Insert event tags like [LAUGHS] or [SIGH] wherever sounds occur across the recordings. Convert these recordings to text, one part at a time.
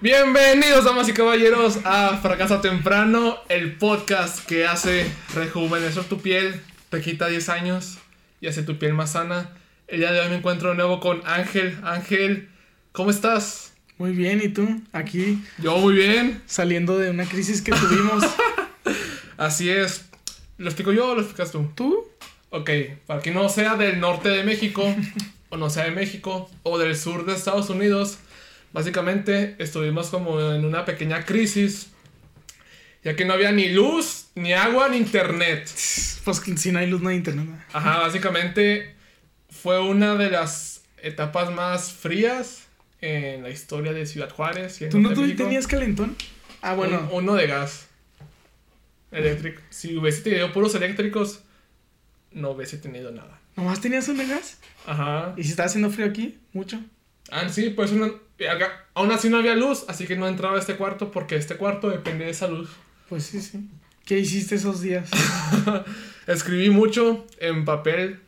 Bienvenidos, damas y caballeros, a Fracaso Temprano, el podcast que hace rejuvenecer tu piel, te quita 10 años y hace tu piel más sana. El día de hoy me encuentro de nuevo con Ángel. Ángel, ¿cómo estás? Muy bien, ¿y tú? Aquí. Yo muy bien. Saliendo de una crisis que tuvimos. [LAUGHS] Así es. ¿Lo explico yo o lo explicas tú? ¿Tú? Ok, para quien no sea del norte de México, [LAUGHS] o no sea de México, o del sur de Estados Unidos, básicamente estuvimos como en una pequeña crisis, ya que no había ni luz, ni agua, ni internet. Pues si no hay luz, no hay internet. Ajá, básicamente fue una de las etapas más frías en la historia de Ciudad Juárez. Y en ¿Tú no tú tenías calentón? Ah, bueno. Un- uno de gas. Eléctrico. Si hubiese tenido puros eléctricos, no hubiese tenido nada. ¿Nomás tenías un de gas? Ajá. ¿Y si estaba haciendo frío aquí? Mucho. Ah, sí, pues una- acá- aún así no había luz, así que no entraba a este cuarto porque este cuarto depende de esa luz. Pues sí, sí. ¿Qué hiciste esos días? [LAUGHS] Escribí mucho en papel,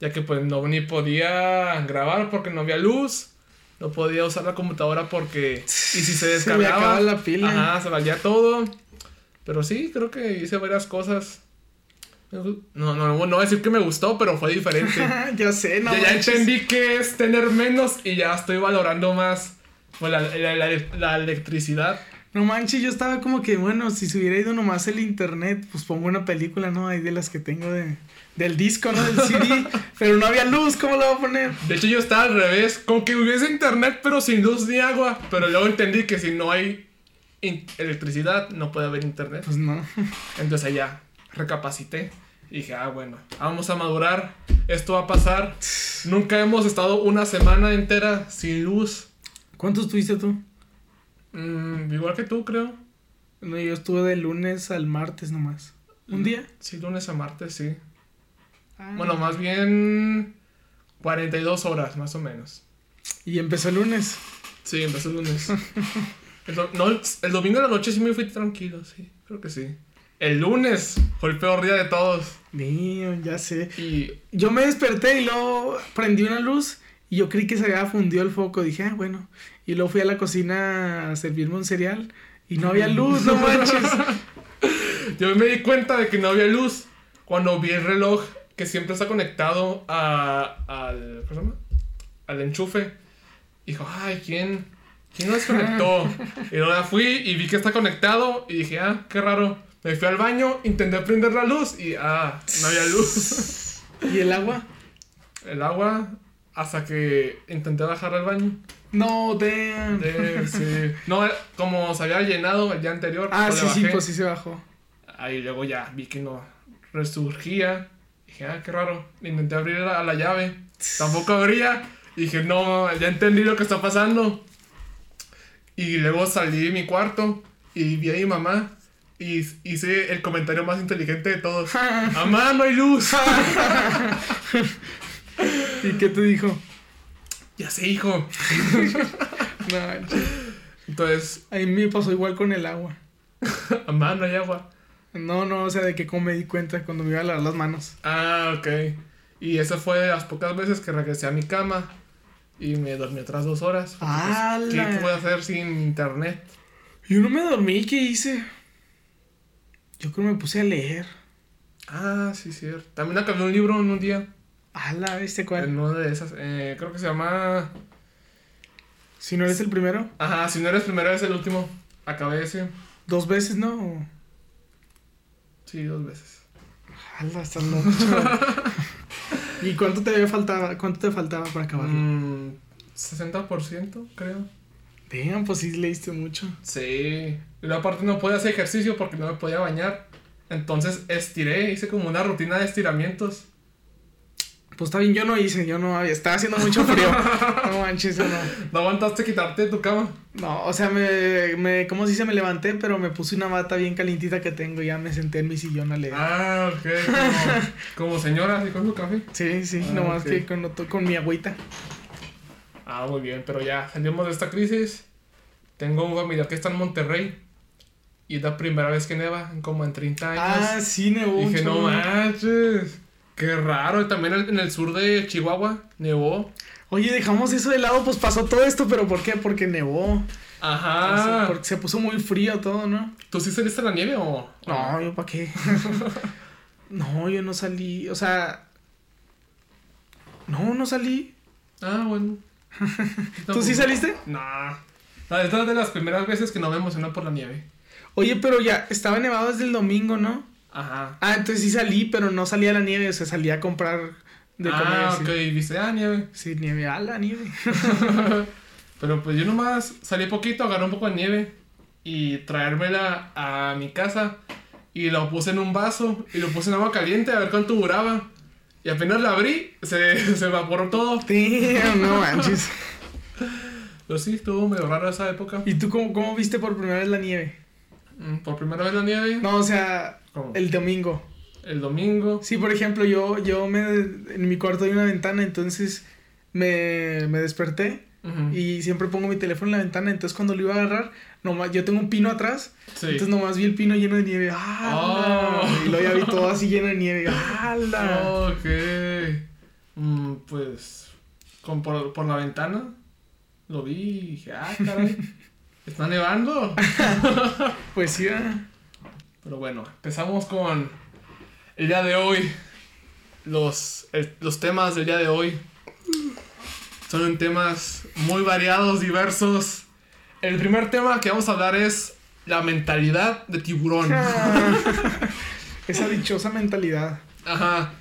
ya que pues no ni podía grabar porque no había luz, no podía usar la computadora porque y si se [LAUGHS] Se me descargaba acaba la pila. Ajá, se valía todo. Pero sí, creo que hice varias cosas. No, no, no, no voy a decir que me gustó, pero fue diferente. [LAUGHS] ya sé, no ya, ya entendí que es tener menos y ya estoy valorando más pues, la, la- la- la electricidad. No manches, yo estaba como que, bueno, si se hubiera ido nomás el internet, pues pongo una película, ¿no? Ahí de las que tengo de, del disco, ¿no? Del CD. [LAUGHS] pero no había luz, ¿cómo lo voy a poner? De hecho, yo estaba al revés, con que hubiese internet, pero sin luz ni agua. Pero luego entendí que si no hay electricidad, no puede haber internet. Pues no. Entonces allá recapacité y dije, ah, bueno, vamos a madurar, esto va a pasar. Nunca hemos estado una semana entera sin luz. ¿Cuántos tuviste tú? Mm, igual que tú, creo. No, yo estuve de lunes al martes nomás. ¿Un día? Sí, lunes a martes, sí. Ah. Bueno, más bien 42 horas, más o menos. Y empezó el lunes. Sí, empezó el lunes. [LAUGHS] El, do- no, el, el domingo de la noche sí me fui tranquilo, sí, creo que sí. El lunes fue el peor día de todos. Mío, ya sé. Y Yo me desperté y luego prendí una luz y yo creí que se había fundido el foco. Dije, ah, bueno. Y luego fui a la cocina a servirme un cereal y no había luz, no [LAUGHS] manches. yo me di cuenta de que no había luz cuando vi el reloj que siempre está conectado a, al, ¿cómo se llama? al enchufe. Dijo, ay, ¿quién, ¿quién lo desconectó? [LAUGHS] y luego fui y vi que está conectado y dije, ah, qué raro. Me fui al baño, intenté prender la luz y, ah, no había luz. ¿Y el agua? el agua hasta que intenté bajar al baño. No, damn. Eh, sí. No, eh, como se había llenado el día anterior. Ah, pues sí, le sí, bajé. pues sí se bajó. Ahí luego ya vi que no resurgía. Dije, ah, qué raro. Intenté abrir la, la llave. Tampoco abría. Dije, no, ya entendí lo que está pasando. Y luego salí de mi cuarto y vi a mi mamá. Y hice el comentario más inteligente de todos. [LAUGHS] Mamá, no hay luz. [LAUGHS] ¿Y qué te dijo? ya sé, hijo. [LAUGHS] No. Entonces, a mí me pasó igual con el agua. mamá, no hay agua. No, no, o sea, de que como me di cuenta cuando me iba a lavar las manos. Ah, ok. Y esa fue de las pocas veces que regresé a mi cama y me dormí otras dos horas. pues, ¿Qué puedo hacer sin internet? Yo no me dormí, ¿qué hice? Yo creo que me puse a leer. Ah, sí, cierto. También acabé un libro en un día. ¡Hala! ¿Viste cuál? En una de esas. eh, creo que se llama. Si no eres el primero, Ajá, si no eres primero, es el último. Acabé ese. dos veces, ¿no? Sí, dos veces. ¡Hala! Estás loco. [LAUGHS] ¿Y cuánto te había faltaba, cuánto te faltaba para acabarlo? Mm, 60%, creo. Vean, pues sí leíste mucho. Sí. Y luego aparte no podía hacer ejercicio porque no me podía bañar. Entonces estiré, hice como una rutina de estiramientos. Pues está bien, yo no hice, yo no había, estaba haciendo mucho frío. [LAUGHS] No manches, no. ¿No aguantaste quitarte de tu cama? No, o sea, me, me, ¿cómo se dice? Me levanté, pero me puse una bata bien calientita que tengo y ya me senté en mi sillón a leer. Ah, ok. [LAUGHS] Como, como señora, así con su café. Sí, sí, Ah, nomás que con, con mi agüita. Ah, muy bien, pero ya salimos de esta crisis. Tengo un familiar que está en Monterrey. Y es la primera vez que neva, como en 30 años. Ah, sí, nevó. Dije, no manches. Qué raro. También en el sur de Chihuahua nevó. Oye, dejamos eso de lado, pues pasó todo esto, pero ¿por qué? Porque nevó. Ajá. Porque se puso muy frío todo, ¿no? ¿Tú sí saliste a la nieve o...? No, yo para qué. [LAUGHS] no, yo no salí. O sea. No, no salí. Ah, bueno. [LAUGHS] ¿Tú sí saliste? No. Esta es de las primeras veces que no me emociono por la nieve. Oye, pero ya estaba nevado desde el domingo, ¿no? Ajá. Ah, entonces sí salí, pero no salí a la nieve, o sea, salí a comprar de comer. ah, ok. Viste, ah, nieve. Sí, nieve, a la nieve. [LAUGHS] [LAUGHS] Pero pues yo nomás salí poquito, agarré un poco de nieve y traérmela a mi casa y lo puse en un vaso y lo puse en agua caliente a ver cuánto duraba. Y apenas la abrí, se, [LAUGHS] se evaporó todo. Damn, no manches. Pero sí, estuvo medio raro esa época. ¿Y tú cómo, cómo viste por primera vez la nieve? Mm, Por primera vez la nieve. No, o sea, ¿Cómo? el domingo. El domingo. Sí, por ejemplo, yo, yo me, en mi cuarto hay una ventana, entonces me, me desperté y siempre pongo mi teléfono en la ventana, entonces cuando lo iba a agarrar, nomás, yo tengo un pino atrás, Sí. entonces nomás vi el pino lleno de nieve, ¡ah! Oh. Y luego ya vi todo así lleno de nieve, [LAUGHS] ¡hala! Ok. Mm, pues. Con, por, por la ventana. Lo vi y dije, ah, caray. [LAUGHS] Está nevando. [LAUGHS] Pues sí. Pero bueno, empezamos con el día de hoy. Los, el- los temas del día de hoy son temas muy variados, diversos. El primer tema que vamos a hablar es la mentalidad de tiburón. [LAUGHS] esa dichosa mentalidad. Ajá.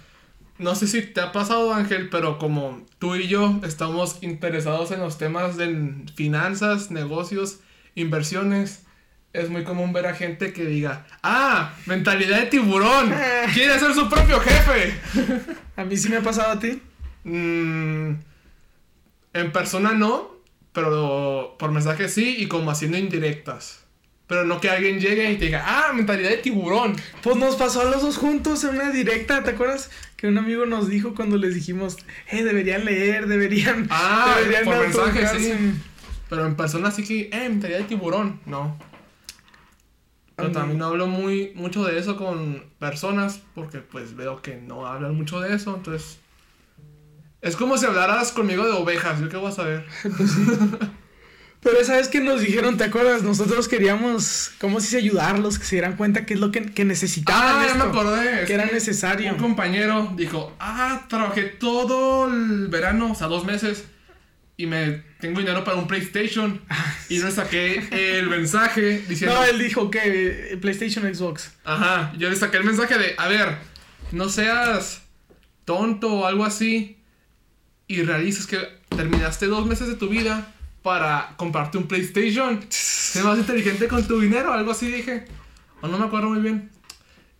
No sé si te ha pasado, Ángel, pero como tú y yo estamos interesados en los temas de finanzas, negocios, inversiones, es muy común ver a gente que diga, ah, mentalidad de tiburón, [LAUGHS] quiere ser su propio jefe. A mí sí me ha pasado a ti. Mm, en persona no, pero por mensaje sí y como haciendo indirectas. Pero no que alguien llegue y te diga, ah, mentalidad de tiburón. Pues nos pasó a los dos juntos en una directa, ¿te acuerdas? Que un amigo nos dijo cuando les dijimos, eh, deberían leer, deberían. Ah, deberían por mensaje, autoeducarse". sí. Pero en persona sí que, eh, mentalidad de tiburón. No. Pero también no hablo muy, mucho de eso con personas porque pues veo que no hablan mucho de eso, entonces... Es como si hablaras conmigo de ovejas, ¿yo qué voy a saber? [LAUGHS] Pero esa vez que nos dijeron, ¿te acuerdas? Nosotros queríamos, ¿cómo se dice? Ayudarlos, que se dieran cuenta que es lo que, que necesitaban. Ah, ya me acordé. Que era necesario. Un compañero dijo, ah, trabajé todo el verano, o sea, dos meses, y me tengo dinero para un PlayStation. [LAUGHS] Y no saqué el mensaje diciendo... No, él dijo que PlayStation Xbox. Ajá, yo le saqué el mensaje de, a ver, no seas tonto o algo así y realices que terminaste dos meses de tu vida para comprarte un PlayStation. [LAUGHS] Sé más inteligente con tu dinero, algo así dije. O no me acuerdo muy bien.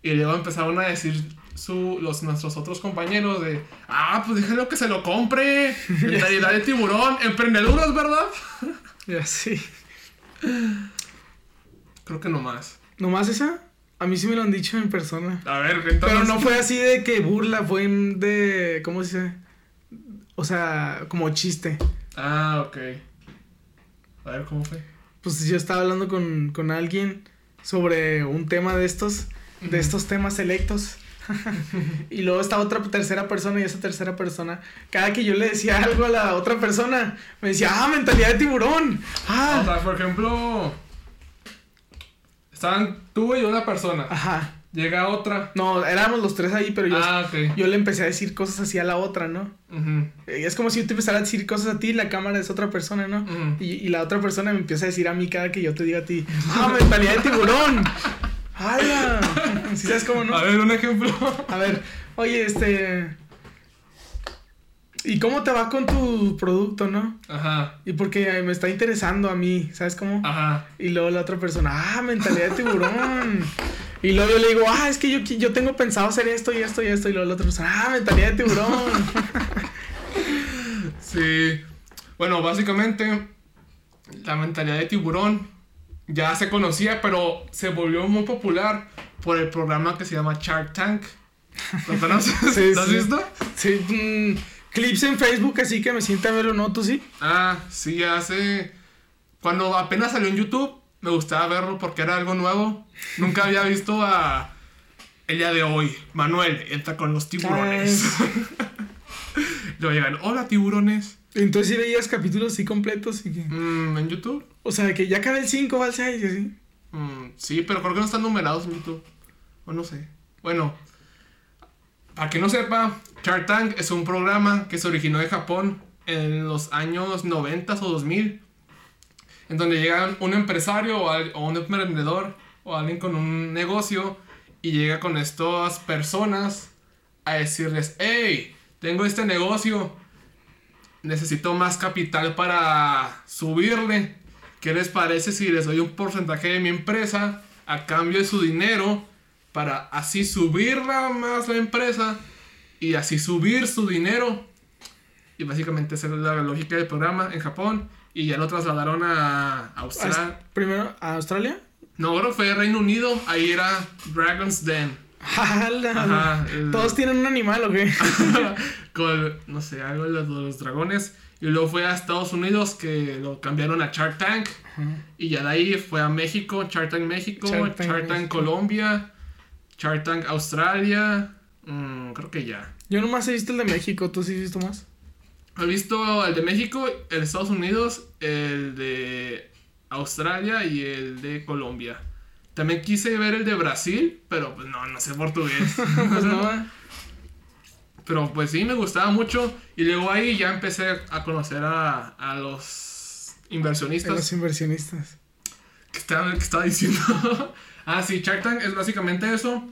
Y luego empezaron a decir su, los, nuestros otros compañeros de, ah, pues déjalo que se lo compre. [LAUGHS] Mentalidad de tiburón, emprendeduras, ¿verdad? Y así. Creo que no más. ¿Nomás esa? A mí sí me lo han dicho en persona. A ver, entonces... Pero no fue así de que burla, fue de. ¿Cómo se dice? O sea, como chiste. Ah, ok. A ver, ¿cómo fue? Pues yo estaba hablando con, con alguien sobre un tema de estos, de estos temas selectos. [LAUGHS] y luego estaba otra tercera persona y esa tercera persona, cada que yo le decía algo a la otra persona, me decía, ah, mentalidad de tiburón. O Ah, sea, por ejemplo, estaban tú y una persona. ajá. Llega otra. No, éramos los tres ahí, pero yo, Ah, ok. yo le empecé a decir cosas así a la otra, ¿no? Eh, Es como si yo te empezara a decir cosas a ti y la cámara es otra persona, ¿no? y la otra persona me empieza a decir a mí cada que yo te diga a ti, ah, mentalidad de tiburón. [LAUGHS] ¡Hala! ¿Sí sabes cómo no? A ver, un ejemplo. A ver, oye, este. ¿Y cómo te va con tu producto, no? Ajá, Y porque me está interesando a mí, ¿sabes cómo? ajá. Y luego la otra persona, ah, mentalidad de tiburón. y luego yo le digo, ah, es que yo, yo tengo pensado hacer esto y esto y esto. Y luego la otra persona, ah, mentalidad de tiburón. Sí. Bueno, básicamente, la mentalidad de tiburón ya se conocía, pero se volvió muy popular por el programa que se llama Shark Tank. ¿Lo conoces? [LAUGHS] Sí, ¿Lo has sí. visto? sí, mm, clips en Facebook, así que me sienta a verlo, ¿no? ¿Tú sí? Ah, sí, hace. Cuando apenas salió en YouTube, me gustaba verlo porque era algo nuevo. Nunca había visto a. El día de hoy, Manuel entra con los tiburones. Luego [LAUGHS] llegan, hola tiburones. Entonces sí veías capítulos así completos y que... Mm, ¿En YouTube? O sea, que ya acaba el 5, va al 6 y así. Mm, sí, pero creo que no están numerados en YouTube. O no sé. Bueno, para que no sepa, Shark Tank es un programa que se originó en Japón en los años 90 o 2000. En donde llega un empresario o, al- o un emprendedor o alguien con un negocio y llega con estas personas a decirles, hey, tengo este negocio, necesito más capital para subirle. ¿Qué les parece si les doy un porcentaje de mi empresa a cambio de su dinero para así subirla más la empresa y así subir su dinero? Y básicamente esa es la lógica del programa en Japón y ya lo trasladaron a Australia. Primero, ¿a Australia? No, creo que fue Reino Unido, ahí era Dragon's Den. ¡Hala! Ajá, el- ¿Todos tienen un animal o qué? [LAUGHS] con, no sé, algo de los, los dragones. Y luego fue a Estados Unidos que lo cambiaron a Shark Tank. Y ya de ahí fue a México, Shark Tank México, Shark Shark Tank Tank, México. Colombia, Shark Tank Australia. Mm, creo que ya. Yo nomás he visto el de México, ¿tú sí has visto más? He visto el de México, el de Estados Unidos, el de Australia y el de Colombia. También quise ver el de Brasil, pero pues no, no sé portugués. [LAUGHS] Pues no, va. Pero pues sí, me gustaba mucho. Y luego ahí ya empecé a conocer a, a los inversionistas. los inversionistas. ¿Qué estaba, qué estaba diciendo? [LAUGHS] ah, sí, Shark Tank es básicamente eso.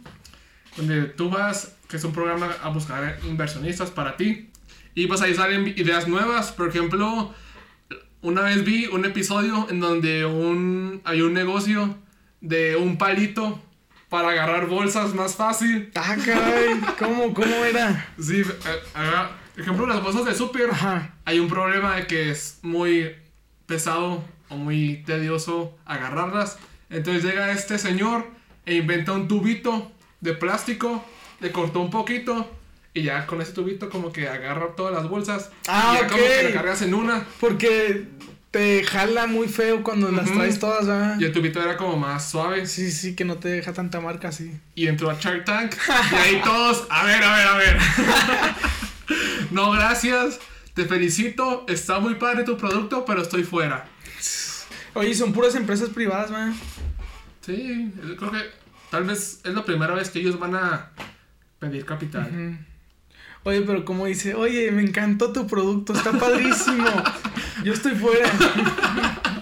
Donde tú vas, que es un programa a buscar inversionistas para ti. Y pues ahí salen ideas nuevas. Por ejemplo, una vez vi un episodio en donde un, hay un negocio de un palito para agarrar bolsas más fácil. Ah, caray, ¿cómo, cómo era? Sí, eh, haga- por ejemplo, las bolsas de súper. Hay un problema de que es muy pesado o muy tedioso agarrarlas. Entonces llega este señor e inventa un tubito de plástico, le cortó un poquito y ya con ese tubito como que agarra todas las bolsas. Ah, y ya como que la cargas en una. Porque te jala muy feo cuando las traes todas, ¿verdad? Y el tubito era como más suave. Sí, sí, que no te deja tanta marca así. Y entró a Shark Tank. Y ahí todos, a ver, a ver, a ver. [LAUGHS] no, gracias. Te felicito. Está muy padre tu producto, pero estoy fuera. Oye, son puras empresas privadas, ¿verdad? Sí, yo creo que tal vez es la primera vez que ellos van a pedir capital. Oye, pero como dice, oye, me encantó tu producto, está padrísimo. [LAUGHS] Yo estoy fuera. [LAUGHS]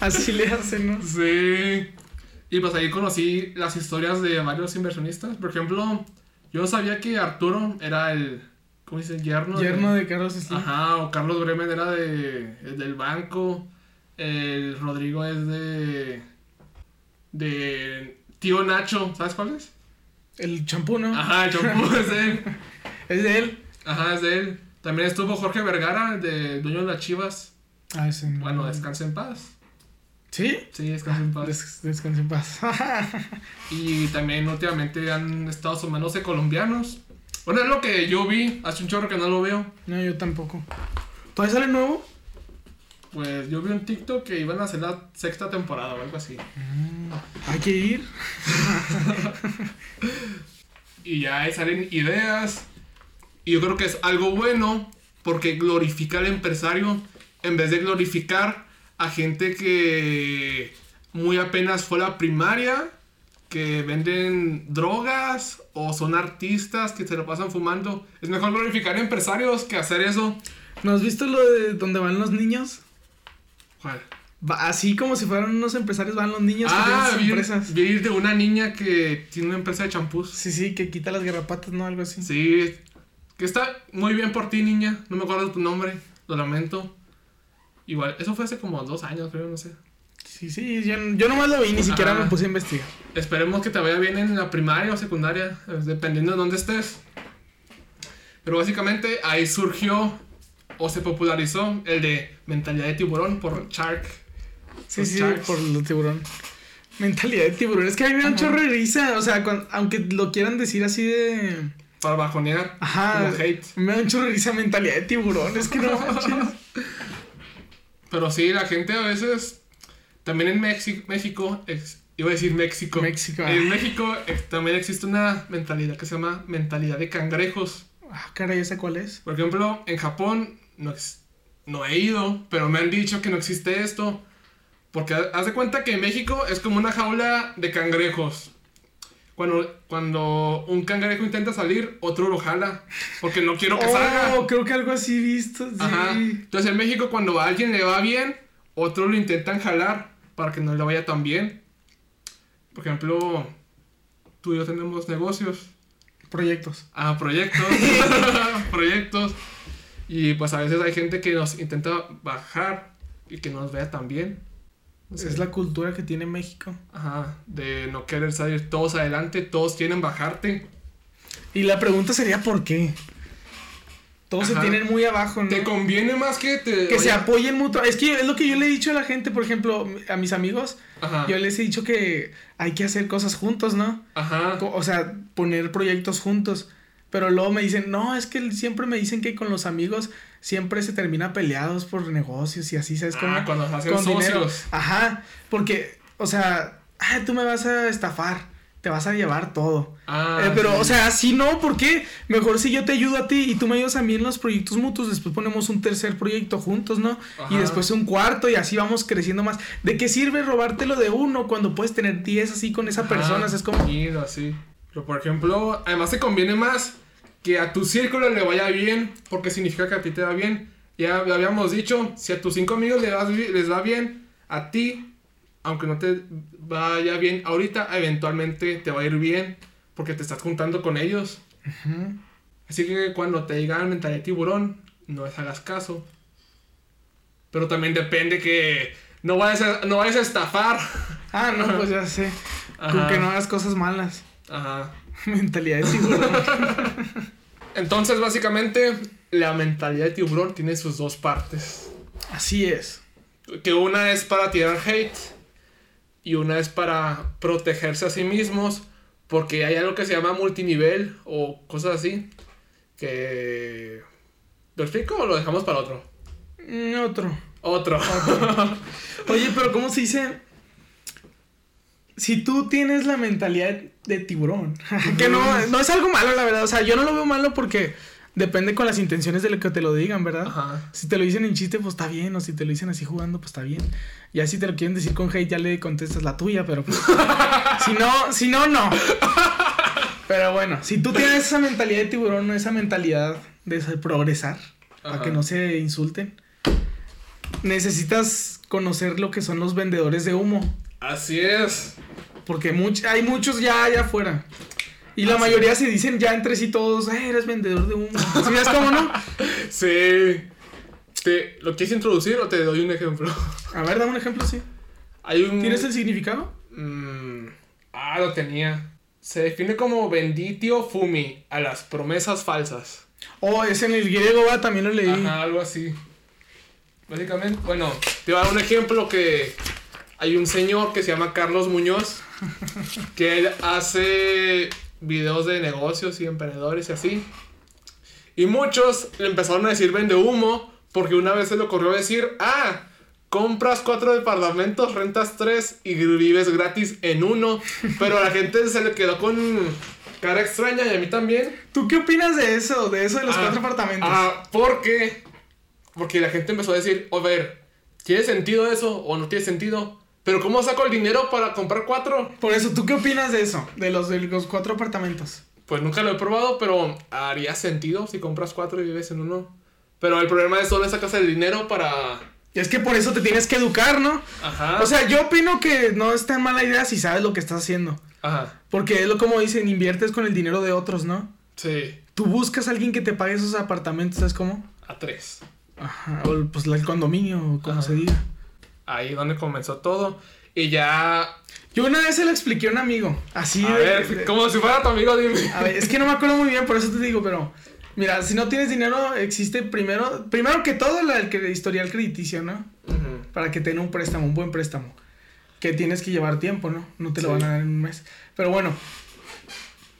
Así le hacen, ¿no? Sí. Y pues ahí conocí las historias de varios inversionistas. Por ejemplo, yo sabía que Arturo era el, ¿cómo dice? Yerno. Yerno de Carlos Slim. Ajá, o Carlos Bremen era de, el del banco. El Rodrigo es de... De tío Nacho, ¿sabes cuál es? El champú, ¿no? Ajá, el champú es de él. [LAUGHS] Es de él. Ajá, es de él. También estuvo Jorge Vergara, de dueño de las Chivas. Ah, ese no. Bueno, descansa en paz. ¿Sí? Sí, descansa en paz. Des- descansa en paz. [LAUGHS] Y también últimamente han estado sumándose colombianos. Bueno, es lo que yo vi. Hace un chorro que no lo veo. no, yo tampoco. ¿Todavía sale nuevo? Pues yo vi un TikTok que iban a hacer la sexta temporada o algo así. Hay que ir. [LAUGHS] Y ya ahí salen ideas. Y yo creo que es algo bueno porque glorifica al empresario en vez de glorificar a gente que muy apenas fue a la primaria, que venden drogas o son artistas que se lo pasan fumando. Es mejor glorificar a empresarios que hacer eso. ¿No has visto lo de donde van los niños? ¿Cuál? Así como si fueran unos empresarios, van los niños que Ah, tienen vi, sus empresas. vi de una niña que tiene una empresa de champús. Sí, sí, que quita las garrapatas, ¿no? Algo así. Sí, que está muy bien por ti, niña. No me acuerdo tu nombre, lo lamento. Igual, eso fue hace como dos años, creo, no sé. Sí, sí, yo, yo nomás lo vi, ni siquiera me puse a investigar. Esperemos que te vaya bien en la primaria o secundaria, eh, dependiendo de dónde estés. Pero básicamente ahí surgió o se popularizó el de mentalidad de tiburón por Shark. Sí, sí, Sharks. por los tiburón. Mentalidad de tiburón. Es que da un chorro de risa. O sea, aunque lo quieran decir así de. Para bajonear. Ajá. Como hate. Me da un chorro de risa mentalidad de tiburón. Es que no. [LAUGHS] Pero sí, la gente a veces. También en México, México ex- iba a decir México. México. En México eh, también existe una mentalidad que se llama mentalidad de cangrejos. Ah, caray, ¿esa cuál es? Por ejemplo, en Japón no, no he ido, pero me han dicho que no existe esto. Porque ha- haz de cuenta que en México es como una jaula de cangrejos. Cuando, cuando un cangrejo intenta salir, otro lo jala. Porque no quiero que salga. Oh, creo que algo así visto. Sí. Ajá. Entonces en México cuando a alguien le va bien, otros lo intentan jalar para que no le vaya tan bien. Por ejemplo, tú y yo tenemos negocios. Proyectos. Ah, proyectos. [LAUGHS] [LAUGHS] proyectos. Y pues a veces hay gente que nos intenta bajar y que no nos vea tan bien. Es la cultura que tiene México. Ajá, de no querer salir todos adelante, todos quieren bajarte. Y la pregunta sería ¿por qué? Todos Ajá. se tienen muy abajo, ¿no? ¿Te conviene más que te... que se apoyen mutuo. Es que es lo que yo le he dicho a la gente, por ejemplo, a mis amigos. Ajá. Yo les he dicho que hay que hacer cosas juntos, ¿no? Ajá. O sea, poner proyectos juntos. Pero luego me dicen, no, es que siempre me dicen que con los amigos siempre se termina peleados por negocios y así, ¿sabes cómo? Ah, cuando hacen Con dinero. Ajá, porque, o sea, ah, tú me vas a estafar, te vas a llevar todo. Ah, Eh, pero, sí. o sea, así no, ¿por qué? Mejor si yo te ayudo a ti y tú me ayudas a mí en los proyectos mutuos, después ponemos un tercer proyecto juntos, ¿no? Y después un cuarto y así vamos creciendo más. ¿De qué sirve robártelo de uno cuando puedes tener 10 así con esa Ajá, persona? Es como... Pero por ejemplo, además te conviene más que a tu círculo le vaya bien, porque significa que a ti te va bien. Ya habíamos dicho, si a tus cinco amigos les, vas bi- les va bien, a ti, aunque no te vaya bien ahorita, eventualmente te va a ir bien, porque te estás juntando con ellos. Ujú. Así que cuando te digan mentalidad de tiburón, no les hagas caso. Pero también depende que no vayas a, no vayas a estafar. Ah, no, pues ya sé. Con que no hagas cosas malas. Ajá. [LAUGHS] Mentalidad de tiburón. [LAUGHS] Entonces, básicamente, la mentalidad de tiburón tiene sus dos partes. Así es. Que una es para tirar hate y una es para protegerse a sí mismos. Porque hay algo que se llama multinivel o cosas así. Que... ¿Lo explico o lo dejamos para otro? Mm, Otro. Otro. [LAUGHS] Oye, pero ¿cómo se dice? Si tú tienes la mentalidad de tiburón, [LAUGHS] que no, no es algo malo, la verdad. O sea, yo no lo veo malo porque depende con las intenciones de lo que te lo digan, ¿verdad? Ajá. Si te lo dicen en chiste, pues está bien. O si te lo dicen así jugando, pues está bien. Ya si te lo quieren decir con hate, ya le contestas la tuya, pero pues. [LAUGHS] si no, si no, no. Pero bueno, si tú tienes esa mentalidad de tiburón, esa mentalidad de progresar, para que no se insulten, necesitas conocer lo que son los vendedores de humo. Así es. Porque much- hay muchos ya allá afuera. Y la Ah, mayoría se dicen ya entre sí todos, "Eh, eres vendedor de humo. ¿Sí ves cómo no? [LAUGHS] Sí. Te, ¿Lo quieres introducir o te doy un ejemplo? [LAUGHS] A ver, dame un ejemplo, sí. Hay un... ¿Tienes el significado? Mm, ah, lo tenía. Se define como benditio fumi a las promesas falsas. Oh, es en el griego, va, también lo leí. Ajá, algo así. Básicamente, bueno, te voy a dar un ejemplo que hay un señor que se llama Carlos Muñoz que él hace videos de negocios y emprendedores y así. Y muchos le empezaron a decir vende humo porque una vez se le ocurrió decir, ah, compras cuatro departamentos, rentas tres y vives gratis en uno. Pero a la gente se le quedó con cara extraña y a mí también. ¿Tú qué opinas de eso? De eso de los Ah, cuatro apartamentos. Ah, porque porque la gente empezó a decir, a ver, ¿tiene sentido eso o no tiene sentido? Pero ¿cómo saco el dinero para comprar cuatro? Por eso, ¿tú qué opinas de eso? De los, de los cuatro apartamentos. Pues nunca lo he probado, pero haría sentido si compras cuatro y vives en uno. Pero el problema es solo sacas el dinero para... Y es que por eso te tienes que educar, ¿no? Ajá. O sea, yo opino que no es tan mala idea si sabes lo que estás haciendo. Ajá. Porque es lo como dicen, inviertes con el dinero de otros, ¿no? Sí. Tú buscas a alguien que te pague esos apartamentos, ¿sabes cómo? A tres. Ajá. O pues el condominio, o como Ajá. se diga. Ahí donde comenzó todo. Y ya... Yo una vez se lo expliqué a un amigo. Así A de- ver, de- como si fuera tu amigo, dime. A ver, es que no me acuerdo muy bien, por eso te digo, pero. Mira, si no tienes dinero, existe primero. Primero que todo, la- el cre- historial crediticio, ¿no? Para que te den un préstamo, un buen préstamo. Que tienes que llevar tiempo, ¿no? No te lo Sí. van a dar en un mes. Pero bueno.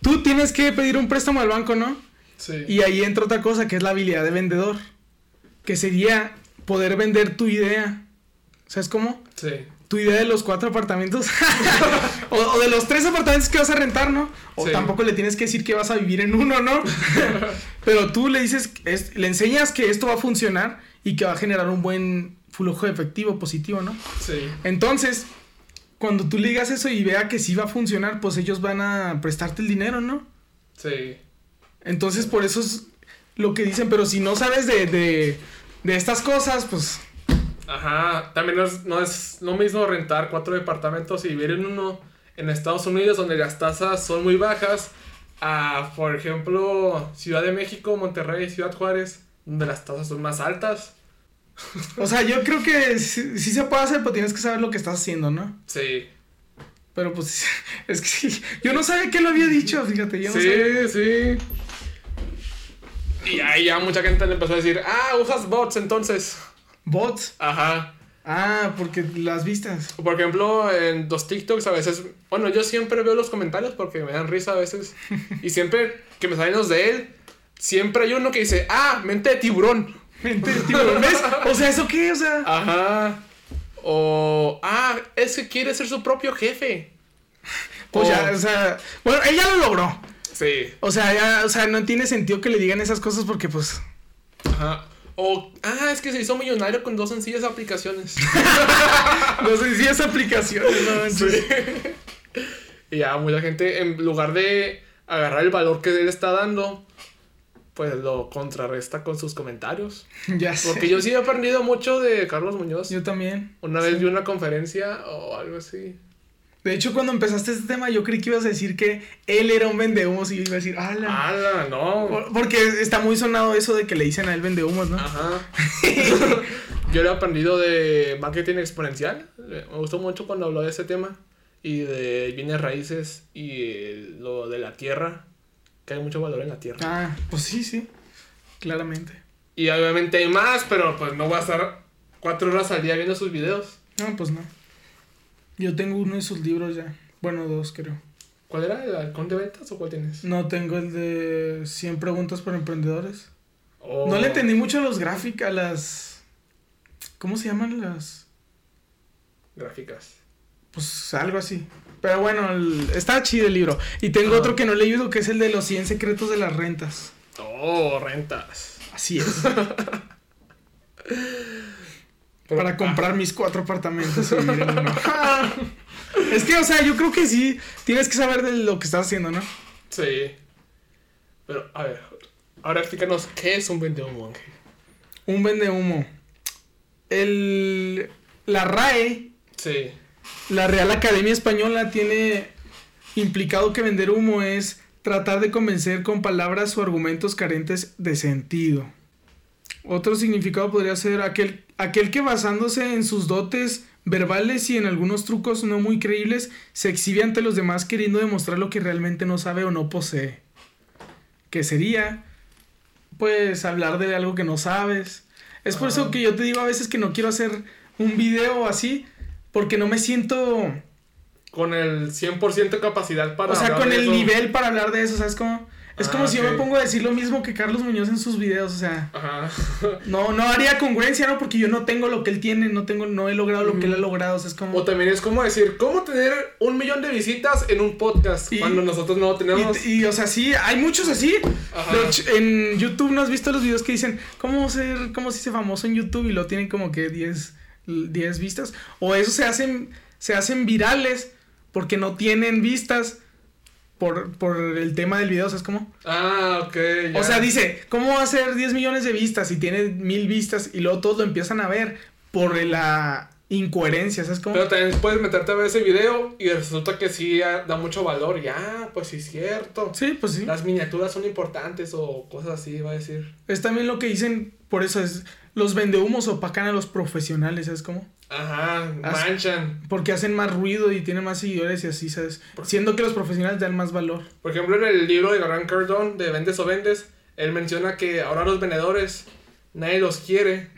Tú tienes que pedir un préstamo al banco, ¿no? Sí. Y ahí entra otra cosa que es la habilidad de vendedor. Que sería poder vender tu idea. ¿Sabes cómo? Sí. tu idea de los cuatro apartamentos. [LAUGHS] o, o de los tres apartamentos que vas a rentar, ¿no? O Sí. tampoco le tienes que decir que vas a vivir en uno, ¿no? [LAUGHS] Pero tú le dices, es- le enseñas que esto va a funcionar y que va a generar un buen flujo de efectivo positivo, ¿no? Sí. Entonces, cuando tú le digas eso y vea que sí va a funcionar, pues ellos van a prestarte el dinero, ¿no? Sí. Entonces, por eso es lo que dicen, pero si no sabes de, de, de estas cosas, pues Ajá. También no es, no es lo mismo rentar cuatro departamentos y vivir en uno en Estados Unidos donde las tasas son muy bajas. A, por ejemplo, Ciudad de México, Monterrey, Ciudad Juárez, donde las tasas son más altas. O sea, yo creo que sí, sí se puede hacer, pero tienes que saber lo que estás haciendo, ¿no? Sí. Pero pues, [LAUGHS] es que sí, yo no sabía que lo había dicho, fíjate, yo no sí, sabía. sí. Y ahí ya mucha gente le empezó a decir, ah, usas bots entonces. Bots. Ajá. Ah, porque las vistas. Por ejemplo, en los TikToks a veces, bueno, yo siempre veo los comentarios porque me dan risa a veces. [LAUGHS] Y siempre que me salen los de él, siempre hay uno que dice, ah, mente de tiburón. [LAUGHS] Mente de tiburón, ¿ves? O sea, ¿eso qué? O sea, Ajá. O, ah, es que quiere ser su propio jefe. pues o- ya, o sea, bueno, ella lo logró. Sí. O sea, ya, o sea, no tiene sentido que le digan esas cosas porque pues Ajá. O, ah, es que se hizo millonario con dos sencillas aplicaciones. [LAUGHS] no sé si es aplicación, no manches. Y ya mucha gente, en lugar de agarrar el valor que él está dando, pues lo contrarresta con sus comentarios. [LAUGHS] Ya sé. Porque yo sí he aprendido mucho de Carlos Muñoz. Yo también. Una vez vi una conferencia o algo así. De hecho, cuando empezaste este tema, yo creí que ibas a decir que él era un vendehumos y yo iba a decir, ¡ala! ¡Hala! No. Por- Porque está muy sonado eso de que le dicen a él vendehumos, ¿no? Ajá. [LAUGHS] yo lo he aprendido de marketing exponencial. Me gustó mucho cuando habló de ese tema. Y de bienes raíces y lo de la tierra. Que hay mucho valor en la tierra. Ah, pues sí, sí. Claramente. Y obviamente hay más, pero pues no voy a estar cuatro horas al día viendo sus videos. No, pues no. Yo tengo uno de sus libros ya. Bueno, dos creo. ¿Cuál era? ¿El halcón de ventas o cuál tienes? No tengo el de 100 preguntas para emprendedores. Oh. No le entendí mucho a los gráficos, a las... ¿Cómo se llaman las...? Gráficas. Pues algo así. Pero bueno, el- está chido el libro. Y tengo otro que no he leído que es el de los 100 secretos de las rentas. Oh, rentas. Así es. [LAUGHS] Pero- para comprar mis cuatro apartamentos y vivir en uno. [LAUGHS] es que, o sea, yo creo que sí. Tienes que saber de lo que estás haciendo, ¿no? Sí. Pero, a ver. Ahora explícanos qué es un vendehumo, Ángel. Un vende humo. El, la RAE, Sí. la Real Academia Española, tiene implicado que vender humo es tratar de convencer con palabras o argumentos carentes de sentido. Otro significado podría ser aquel, aquel que basándose en sus dotes verbales y en algunos trucos no muy creíbles, se exhibe ante los demás queriendo demostrar lo que realmente no sabe o no posee. Que sería, pues, hablar de algo que no sabes. Es por eso que yo te digo a veces que no quiero hacer un video así, porque no me siento... Con el 100% de capacidad para. O sea, hablar con el eso. nivel para hablar de eso, ¿sabes cómo? Es Ah, como si yo me pongo a decir lo mismo que Carlos Muñoz en sus videos, o sea, Ajá. [LAUGHS] no, no haría congruencia, ¿no? Porque yo no tengo lo que él tiene, no tengo, no he logrado lo que él ha logrado, o sea, es como... O también es como decir, ¿cómo tener un millón de visitas en un podcast Y- cuando nosotros no tenemos? Y, y, o sea, sí, hay muchos así. Ajá. De hecho, en YouTube no has visto los videos que dicen cómo ser, cómo se hice famoso en YouTube y lo tienen como que 10, 10 vistas. O eso se hacen, se hacen virales porque no tienen vistas por, por el tema del video, ¿sabes cómo? Ah, ok. ya. O sea, dice, ¿cómo va a ser 10 millones de vistas si tiene mil vistas y luego todos lo empiezan a ver por la incoherencia, ¿sabes cómo? Pero también puedes meterte a ver ese video y resulta que sí ah, da mucho valor. Ya, pues sí es cierto. Sí, pues sí. Las miniaturas son importantes o cosas así, va a decir. Es también lo que dicen, por eso es, los vendehumos opacan a los profesionales, ¿sabes cómo? Ajá, manchan. Porque hacen más ruido y tienen más seguidores y así, ¿sabes? Siendo que los profesionales dan más valor. Por ejemplo, en el libro de Grant Cardone de Vendes o Vendes, él menciona que ahora los vendedores nadie los quiere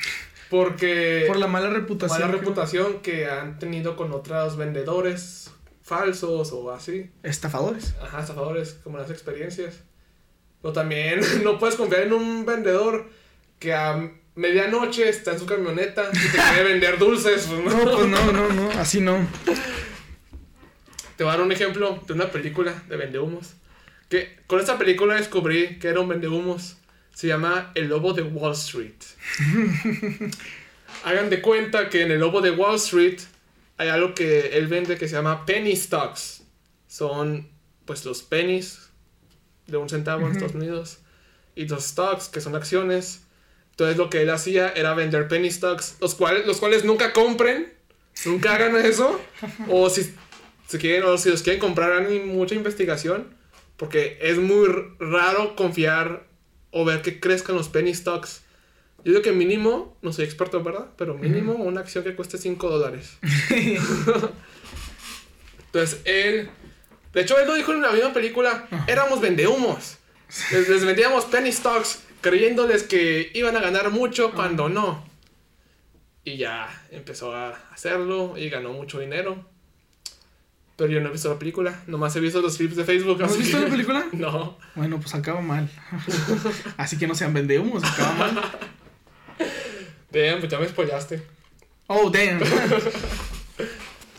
porque Por la mala reputación. mala reputación que han tenido con otros vendedores falsos o así. Estafadores. Ajá, estafadores, como las experiencias. Pero también [LAUGHS] no puedes confiar en un vendedor que ha medianoche está en su camioneta y te quiere vender dulces. pues, No, pues no, no, no, así no. Te voy a dar un ejemplo de una película de vendehumos. Que con esta película descubrí que era un vendehumos. Se llama El Lobo de Wall Street. Hagan de cuenta que en El Lobo de Wall Street hay algo que él vende que se llama penny stocks. Son pues los pennies de un centavo en Estados Unidos. Y los stocks, que son acciones. Entonces lo que él hacía era vender penny stocks, los cuales, los cuales nunca compren, nunca hagan eso. O si, si quieren, o si los quieren comprar, hagan mucha investigación. Porque es muy raro confiar o ver que crezcan los penny stocks. Yo digo que mínimo, no soy experto, ¿verdad? Pero mínimo una acción que cueste 5 dólares. [LAUGHS] Entonces él, de hecho él lo dijo en la misma película, éramos vendehumos. Les, les vendíamos penny stocks creyéndoles que iban a ganar mucho cuando no. Y ya empezó a hacerlo y ganó mucho dinero. Pero yo no he visto la película, nomás he visto los clips de Facebook. ¿No has visto que- la película? [LAUGHS] No. Bueno, pues acaba mal. [LAUGHS] Así que no sean vendehumos, acaba mal. [LAUGHS] Damn, pues ya me spoilaste. Oh, damn.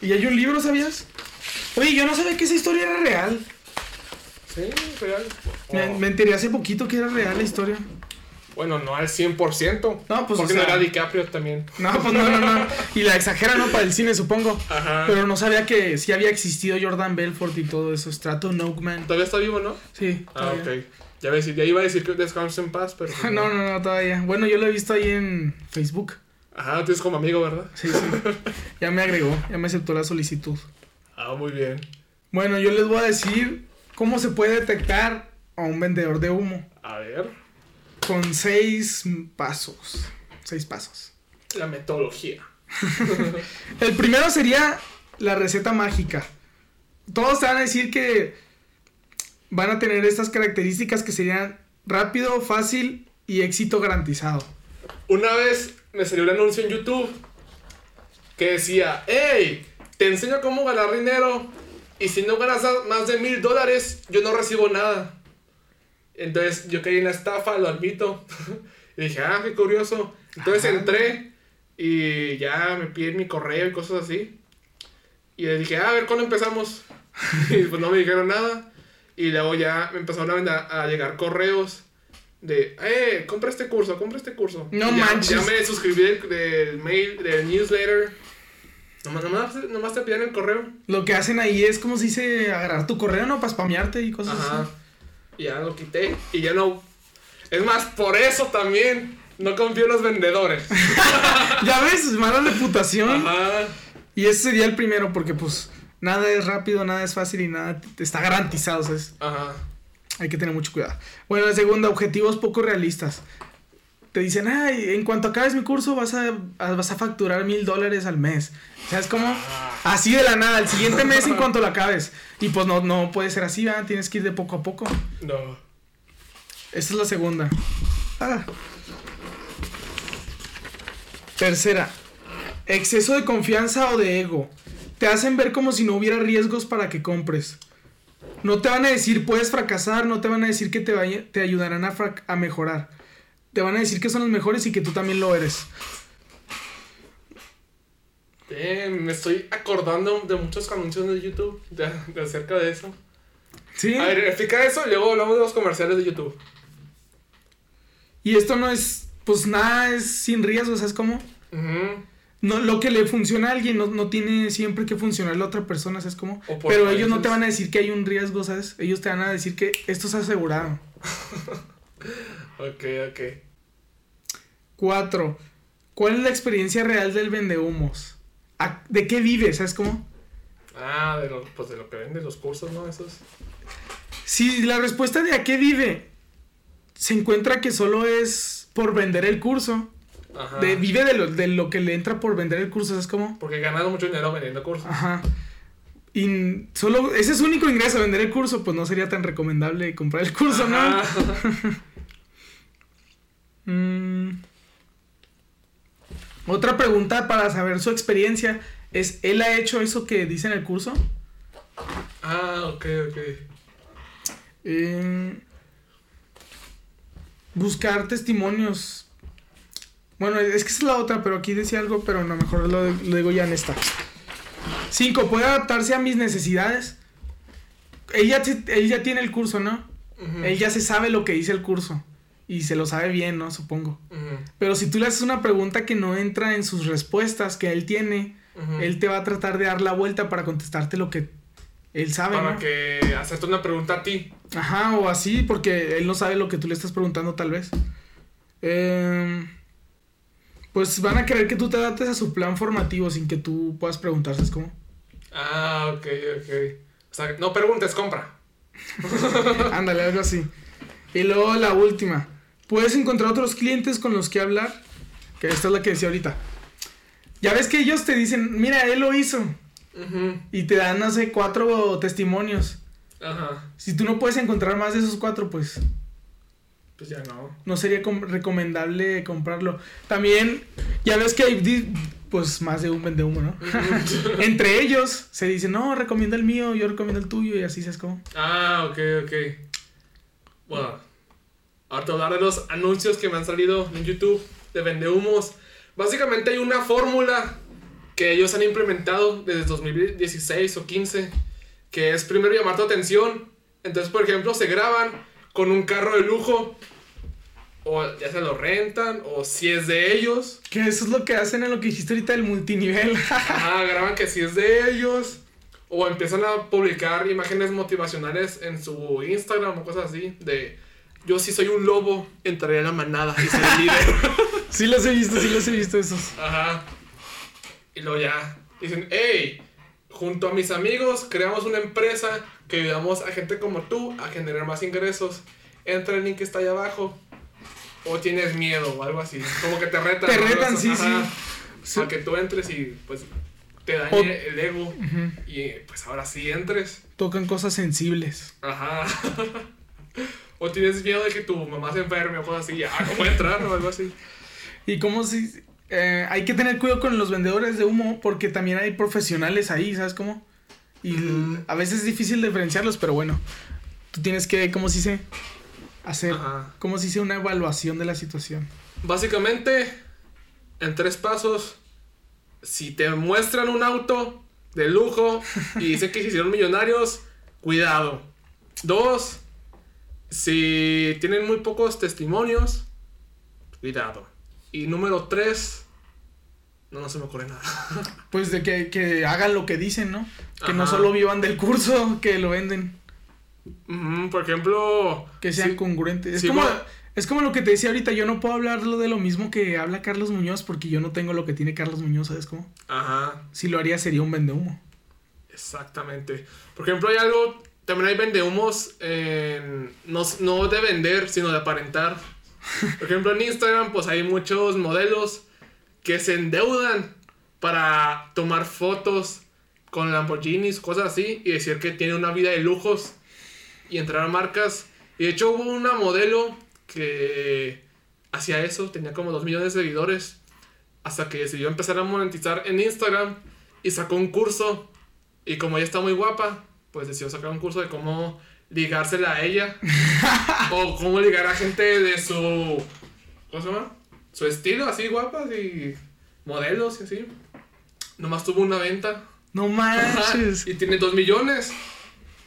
¿Y hay un libro, sabías? Oye, yo no sabía que esa historia era real. Sí, real. Me, Oh. me enteré hace poquito que era real la historia. Bueno, no al 100%. No, pues, Porque o no era DiCaprio también. No, pues no, no, no. Y la exageran, ¿no? Para el cine, supongo. Ajá. Pero no sabía que sí había existido Jordan Belfort y todo eso. Strato Oakman. Todavía está vivo, ¿no? Sí. Ah, todavía. ok. Ya, ves, ya iba a decir que descanse en paz, pero. pues [LAUGHS] No, no, no, todavía. Bueno, yo lo he visto ahí en Facebook. Ajá, tú tienes como amigo, ¿verdad? Sí, sí. [LAUGHS] Ya me agregó, ya me aceptó la solicitud. Ah, muy bien. Bueno, yo les voy a decir cómo se puede detectar a un vendedor de humo. A ver. Con seis pasos. Seis pasos. La metodología. [LAUGHS] El primero sería la receta mágica. Todos te van a decir que van a tener estas características que serían rápido, fácil y éxito garantizado. Una vez me salió un anuncio en YouTube que decía: ¡Hey! Te enseño cómo ganar dinero. Y si no ganas más de mil dólares, yo no recibo nada. Entonces yo caí en la estafa, lo admito. [LAUGHS] y dije, ah, qué curioso. Entonces Ajá. entré y ya me piden mi correo y cosas así. Y les dije, ah, a ver, ¿cuándo empezamos? [LAUGHS] y pues no me dijeron nada. Y luego ya me empezaron a, a llegar correos de, eh, compra este curso, compra este curso. No ya, manches. Ya me suscribí del, del mail, del newsletter. Nomás, nomás, nomás te piden el correo. Lo que hacen ahí es como se dice agarrar tu correo, ¿no? Para spamearte y cosas Ajá. así. Y ya lo quité. Y ya no. Es más, por eso también no confío en los vendedores. [LAUGHS] Ya ves, mala reputación. Ajá. Y ese sería el primero, porque pues nada es rápido, nada es fácil y nada está garantizado, ¿sabes? Ajá. Hay que tener mucho cuidado. Bueno, la segunda, objetivos poco realistas. Te dicen, ay, en cuanto acabes mi curso vas a, vas a facturar mil dólares al mes. ¿Sabes cómo? Así de la nada, el siguiente mes en cuanto lo acabes. Y pues no, no puede ser así, ¿verdad? Tienes que ir de poco a poco. No. Esta es la segunda. Ah. Tercera. Exceso de confianza o de ego. Te hacen ver como si no hubiera riesgos para que compres. No te van a decir puedes fracasar, no te van a decir que te, vaya- te ayudarán a, a mejorar. Te van a decir que son los mejores y que tú también lo eres. Eh, me estoy acordando de muchos anuncios de YouTube de, de acerca de eso. ¿Sí? A ver, explica eso y luego hablamos de los comerciales de YouTube. Y esto no es, pues nada es sin riesgo, ¿sabes cómo? No, lo que le funciona a alguien no, no tiene siempre que funcionarle a otra persona, ¿sabes cómo? Pero ellos no te van a decir que hay un riesgo, ¿sabes? Ellos te van a decir que esto es asegurado. [LAUGHS] Ok, ok. Cuatro. ¿Cuál es la experiencia real del vendehumos? ¿A- ¿De qué vive? ¿Sabes cómo? Ah, de lo, pues de lo que venden los cursos, ¿no? Esos. Si la respuesta de a qué vive se encuentra que solo es por vender el curso, Ajá. de, vive de lo, de lo que le entra por vender el curso, ¿sabes cómo? Porque ganan mucho dinero vendiendo cursos. Ajá. Y solo ese es su único ingreso, vender el curso, pues no sería tan recomendable comprar el curso, ¿no? [LAUGHS] Mm. Otra pregunta para saber su experiencia es, ¿él ha hecho eso que dice en el curso? Ah, ok, ok. Eh, buscar testimonios Bueno, es que esa es la otra, pero aquí decía algo, pero no, mejor lo, lo digo ya en esta. 5. Puede adaptarse a mis necesidades. Ella, ella tiene el curso, ¿no? Ujú. Él ya se sabe lo que dice el curso. Y se lo sabe bien, ¿no? Supongo. Pero si tú le haces una pregunta que no entra en sus respuestas que él tiene, él te va a tratar de dar la vuelta para contestarte lo que él sabe, Para ¿no? que hacerte una pregunta a ti. Ajá, o así, porque él no sabe lo que tú le estás preguntando, tal vez. Em, pues van a querer que tú te adaptes a su plan formativo sin que tú puedas preguntar, ¿sabes cómo? Ah, ok, ok. O sea, no preguntes, compra. [LAUGHS] Ándale, algo así. Y luego la última. Puedes encontrar otros clientes con los que hablar. Que esta es la que decía ahorita. Ya ves que ellos te dicen, mira, él lo hizo. Ujú, Y te dan, no sé, cuatro testimonios. Ajá. Si tú no puedes encontrar más de esos cuatro, pues Pues ya no. no sería com- recomendable comprarlo. También, ya ves que hay, pues, más de un vende humo, ¿no? [LAUGHS] Entre ellos se dice, no, recomienda el mío, yo recomiendo el tuyo, y así es como. Ah, ok, ok. Bueno, ahora te voy a hablar de los anuncios que me han salido en YouTube de vendehumos. Básicamente hay una fórmula que ellos han implementado desde 2016 o 15, que es primero llamar tu atención. Entonces, por ejemplo, se graban con un carro de lujo, o ya se lo rentan, o si es de ellos. Que eso es lo que hacen en lo que dijiste ahorita del multinivel. [LAUGHS] Ajá, graban que si es de ellos. O empiezan a publicar imágenes motivacionales en su Instagram o cosas así. De yo sí soy un lobo, entraré a la manada y seré líder. [LAUGHS] sí los he visto, sí los he visto esos. Ajá. Y luego ya dicen, hey, junto a mis amigos creamos una empresa que ayudamos a gente como tú a generar más ingresos. Entra el link que está ahí abajo. O tienes miedo o algo así. Como que te retan. Te retan, sí, Ajá. sí. A que tú entres y pues te dañe O- el ego. Y pues ahora sí entres. Tocan cosas sensibles. Ajá. [LAUGHS] o tienes miedo de que tu mamá se enferme o cosas así. Ah, ¿cómo entrar o algo así? Y como si... eh, hay que tener cuidado con los vendedores de humo porque también hay profesionales ahí, ¿sabes cómo? Y a veces es difícil diferenciarlos, pero bueno, tú tienes que, ¿cómo se dice? Hacer, Ajá. ¿cómo se dice? Una evaluación de la situación. Básicamente, en tres pasos, si te muestran un auto de lujo y dicen que se hicieron millonarios, cuidado. Dos, si tienen muy pocos testimonios, cuidado. Y número tres, no, no se me ocurre nada. [LAUGHS] Pues de que, que hagan lo que dicen, ¿no? Que no solo vivan del curso, [LAUGHS] que lo venden, Ujú, por ejemplo, que sean sí, congruentes. Es, como, es como lo que te decía ahorita, yo no puedo hablar lo de lo mismo que habla Carlos Muñoz porque yo no tengo lo que tiene Carlos Muñoz, ¿sabes cómo? Ajá, Si lo haría sería un vendehumo. exactamente. Por ejemplo, hay algo, también hay vendehumos, en- no, no de vender, sino de aparentar. Por ejemplo, en Instagram, pues hay muchos modelos que se endeudan para tomar fotos con Lamborghinis, cosas así, y decir que tiene una vida de lujos y entrar a marcas. Y de hecho hubo una modelo que hacía eso, tenía como 2 millones de seguidores, hasta que decidió empezar a monetizar en Instagram y sacó un curso. Y como ella está muy guapa, pues decidió sacar un curso de cómo ligársela a ella. [LAUGHS] o cómo ligar a gente de su. ¿Cómo se llama? Su estilo, así guapas y modelos y así. Nomás tuvo una venta. No Ajá, manches. y tiene 2 millones.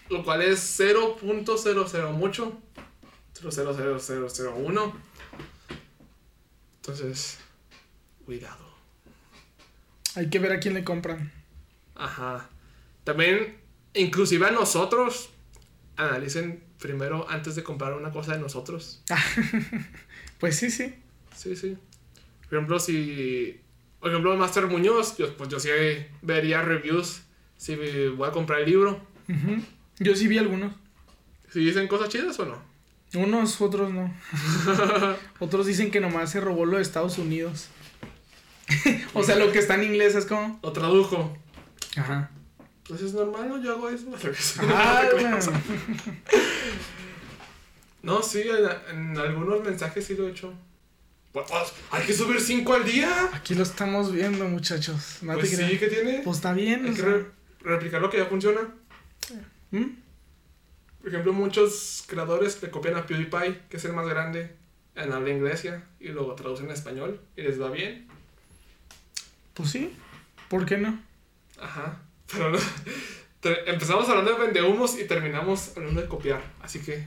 Lo cual es 0.00 mucho. 0.00001. Entonces, cuidado. Hay que ver a quién le compran. Ajá. También, inclusive a nosotros, analicen primero antes de comprar una cosa de nosotros. [LAUGHS] Pues sí, sí. Sí, sí. Por ejemplo, si... Por ejemplo, Master Muñoz, yo, pues yo sí vería reviews si voy a comprar el libro. Yo sí vi algunos. Si dicen cosas chidas o no. Unos, otros no. [LAUGHS] otros dicen que nomás se robó lo de Estados Unidos. [LAUGHS] o sea, lo que está en inglés es como. Lo tradujo. Ajá. Pues es normal, ¿no? Yo hago eso. [LAUGHS] [LAUGHS] Ah, [LAUGHS] No sí, en, en algunos mensajes sí lo he hecho. Pues, pues, hay que subir 5 al día. Aquí lo estamos viendo, muchachos. No Pues te sí. ¿qué tiene? Pues está bien. hay o que sea. re- replicar lo que ya funciona. ¿Mm? Por ejemplo, muchos creadores le copian a PewDiePie, que es el más grande. en habla inglesa y luego traducen en español y les va bien. Pues sí, ¿por qué no? Ajá. Pero no- te- empezamos hablando de vendehumos y terminamos hablando de copiar. Así que.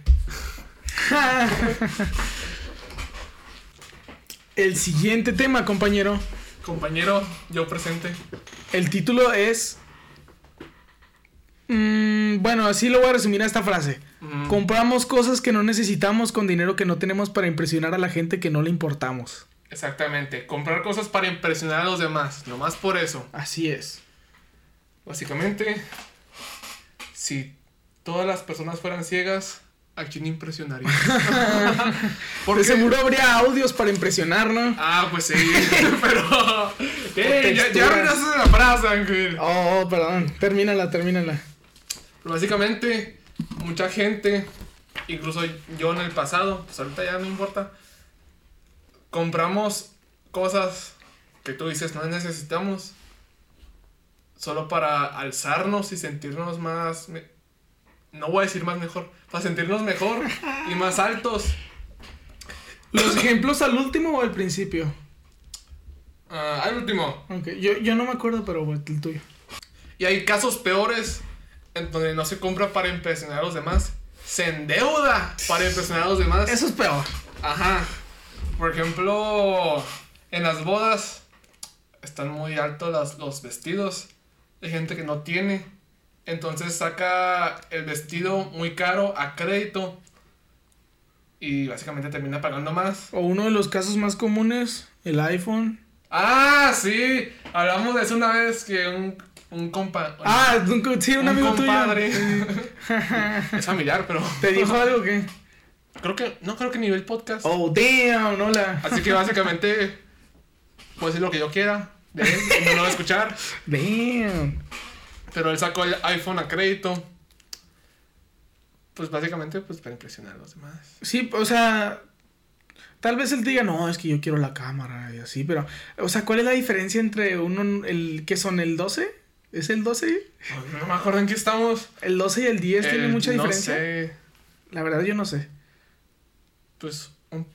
[LAUGHS] El siguiente tema, compañero. Compañero, yo presente. El título es... Mm, bueno, así lo voy a resumir a esta frase. Mm, Compramos cosas que no necesitamos con dinero que no tenemos para impresionar a la gente que no le importamos. Exactamente. Comprar cosas para impresionar a los demás. Nomás por eso. Así es. Básicamente, si todas las personas fueran ciegas, ¿a quién impresionaría? [LAUGHS] Porque seguro habría audios para impresionar, ¿no? Ah, pues sí, [LAUGHS] pero. ¡Eh! Ya, ya arruinaste la frase, Ángel. Oh, oh, perdón. Termínala, termínala. Pero básicamente, mucha gente, incluso yo en el pasado, pues ahorita ya no importa, compramos cosas que tú dices no necesitamos solo para alzarnos y sentirnos más. me- No voy a decir más mejor, para sentirnos mejor y más [LAUGHS] altos. ¿Los ejemplos al último o al principio? Ah, al último. Ok, yo, yo no me acuerdo, pero bueno, el tuyo. Y hay casos peores en donde no se compra para impresionar a los demás, se endeuda para impresionar a los demás. Eso es peor. Ajá. Por ejemplo, en las bodas están muy altos los vestidos. Hay gente que no tiene. Entonces saca el vestido muy caro a crédito. Y básicamente termina pagando más. O uno de los casos más comunes, el iPhone. Ah, sí. Hablamos de eso una vez que un, un compa. Ah, un sí, un, un amigo compadre. tuyo. [LAUGHS] es familiar, pero. [LAUGHS] ¿Te dijo algo que? Creo que. No creo que nivel podcast. Oh, damn, hola. Así que básicamente. Puedo decir lo que yo quiera. No lo va a escuchar. [LAUGHS] Damn. Pero él sacó el iPhone a crédito. Pues básicamente, pues para impresionar a los demás. Sí, o sea, tal vez él diga, no, es que yo quiero la cámara y así, pero, o sea, ¿cuál es la diferencia entre uno, el, que son el 12? ¿Es el 12? No me acuerdo en qué estamos. El 12 y el 10 tienen mucha no diferencia. sé. La verdad yo no sé. Pues. un-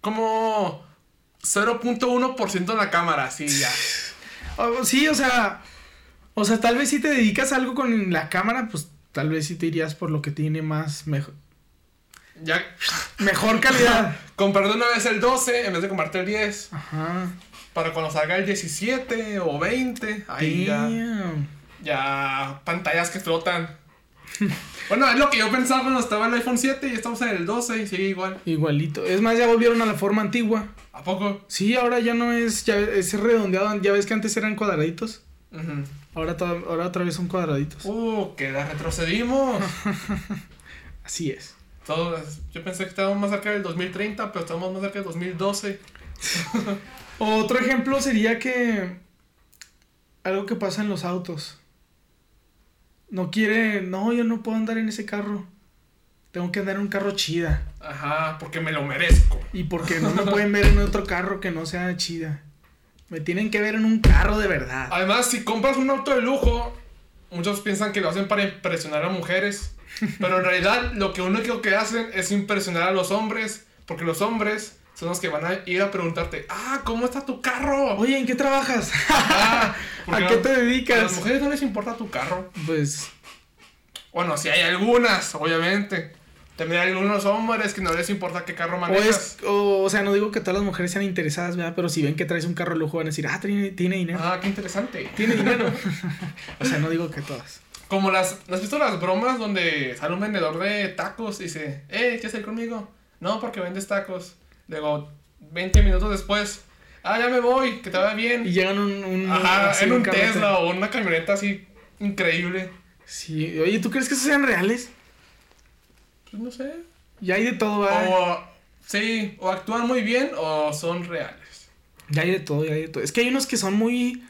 como. 0.1% en la cámara, sí, ya. [LAUGHS] O- sí, o sea, o sea, tal vez si te dedicas a algo con la cámara, pues tal vez sí te irías por lo que tiene más mejor, Ya. mejor calidad. [LAUGHS] Comprar de una vez el 12 en vez de comprarte el 10. Ajá. Para cuando salga el 17 o 20. Ahí ya. Ya. Pantallas que flotan. [LAUGHS] bueno, es lo que yo pensaba cuando estaba el iPhone 7 y estamos en el 12 y sigue igual. Igualito. Es más, ya volvieron a la forma antigua. ¿A poco? Sí, ahora ya no es, ya es redondeado. Ya ves que antes eran cuadraditos. Ujú. Ahora, to- ahora otra vez son cuadraditos. Uh, que la retrocedimos. [LAUGHS] Así es. Todos, yo pensé que estábamos más cerca del 2030, pero estamos más cerca del 2012. [LAUGHS] Otro ejemplo sería que algo que pasa en los autos. No quiere, no, yo no puedo andar en ese carro. Tengo que andar en un carro chida. Ajá, porque me lo merezco. Y porque no me pueden ver en otro carro que no sea chida. Me tienen que ver en un carro de verdad. Además, si compras un auto de lujo, muchos piensan que lo hacen para impresionar a mujeres. Pero en realidad, lo que único que hacen es impresionar a los hombres. Porque los hombres son los que van a ir a preguntarte: Ah, ¿cómo está tu carro? Oye, ¿en qué trabajas? Ah, [LAUGHS] ¿A qué te A las dedicas? mujeres no les importa tu carro. Pues, Bueno, si hay algunas, obviamente. También hay algunos hombres que no les importa qué carro o manejas. es, o, o sea, no digo que todas las mujeres sean interesadas, ¿verdad? Pero si ven que traes un carro lujo van a decir, ah, tiene, tiene dinero. Ah, qué interesante. Tiene dinero. [LAUGHS] o sea, no digo que todas. Como las. ¿No has visto las bromas donde sale un vendedor de tacos y dice, eh, ¿qué hacer conmigo? No, porque vendes tacos. Luego, 20 minutos después, ah, ya me voy, que te vaya bien. Y llegan un... un Ajá, en un carrete. Tesla o una camioneta así increíble. Sí, oye, ¿tú crees que esos sean reales? Pues no sé. Ya hay de todo, ¿verdad? O. Sí, o actúan muy bien o son reales. Ya hay de todo, ya hay de todo. Es que hay unos que son muy...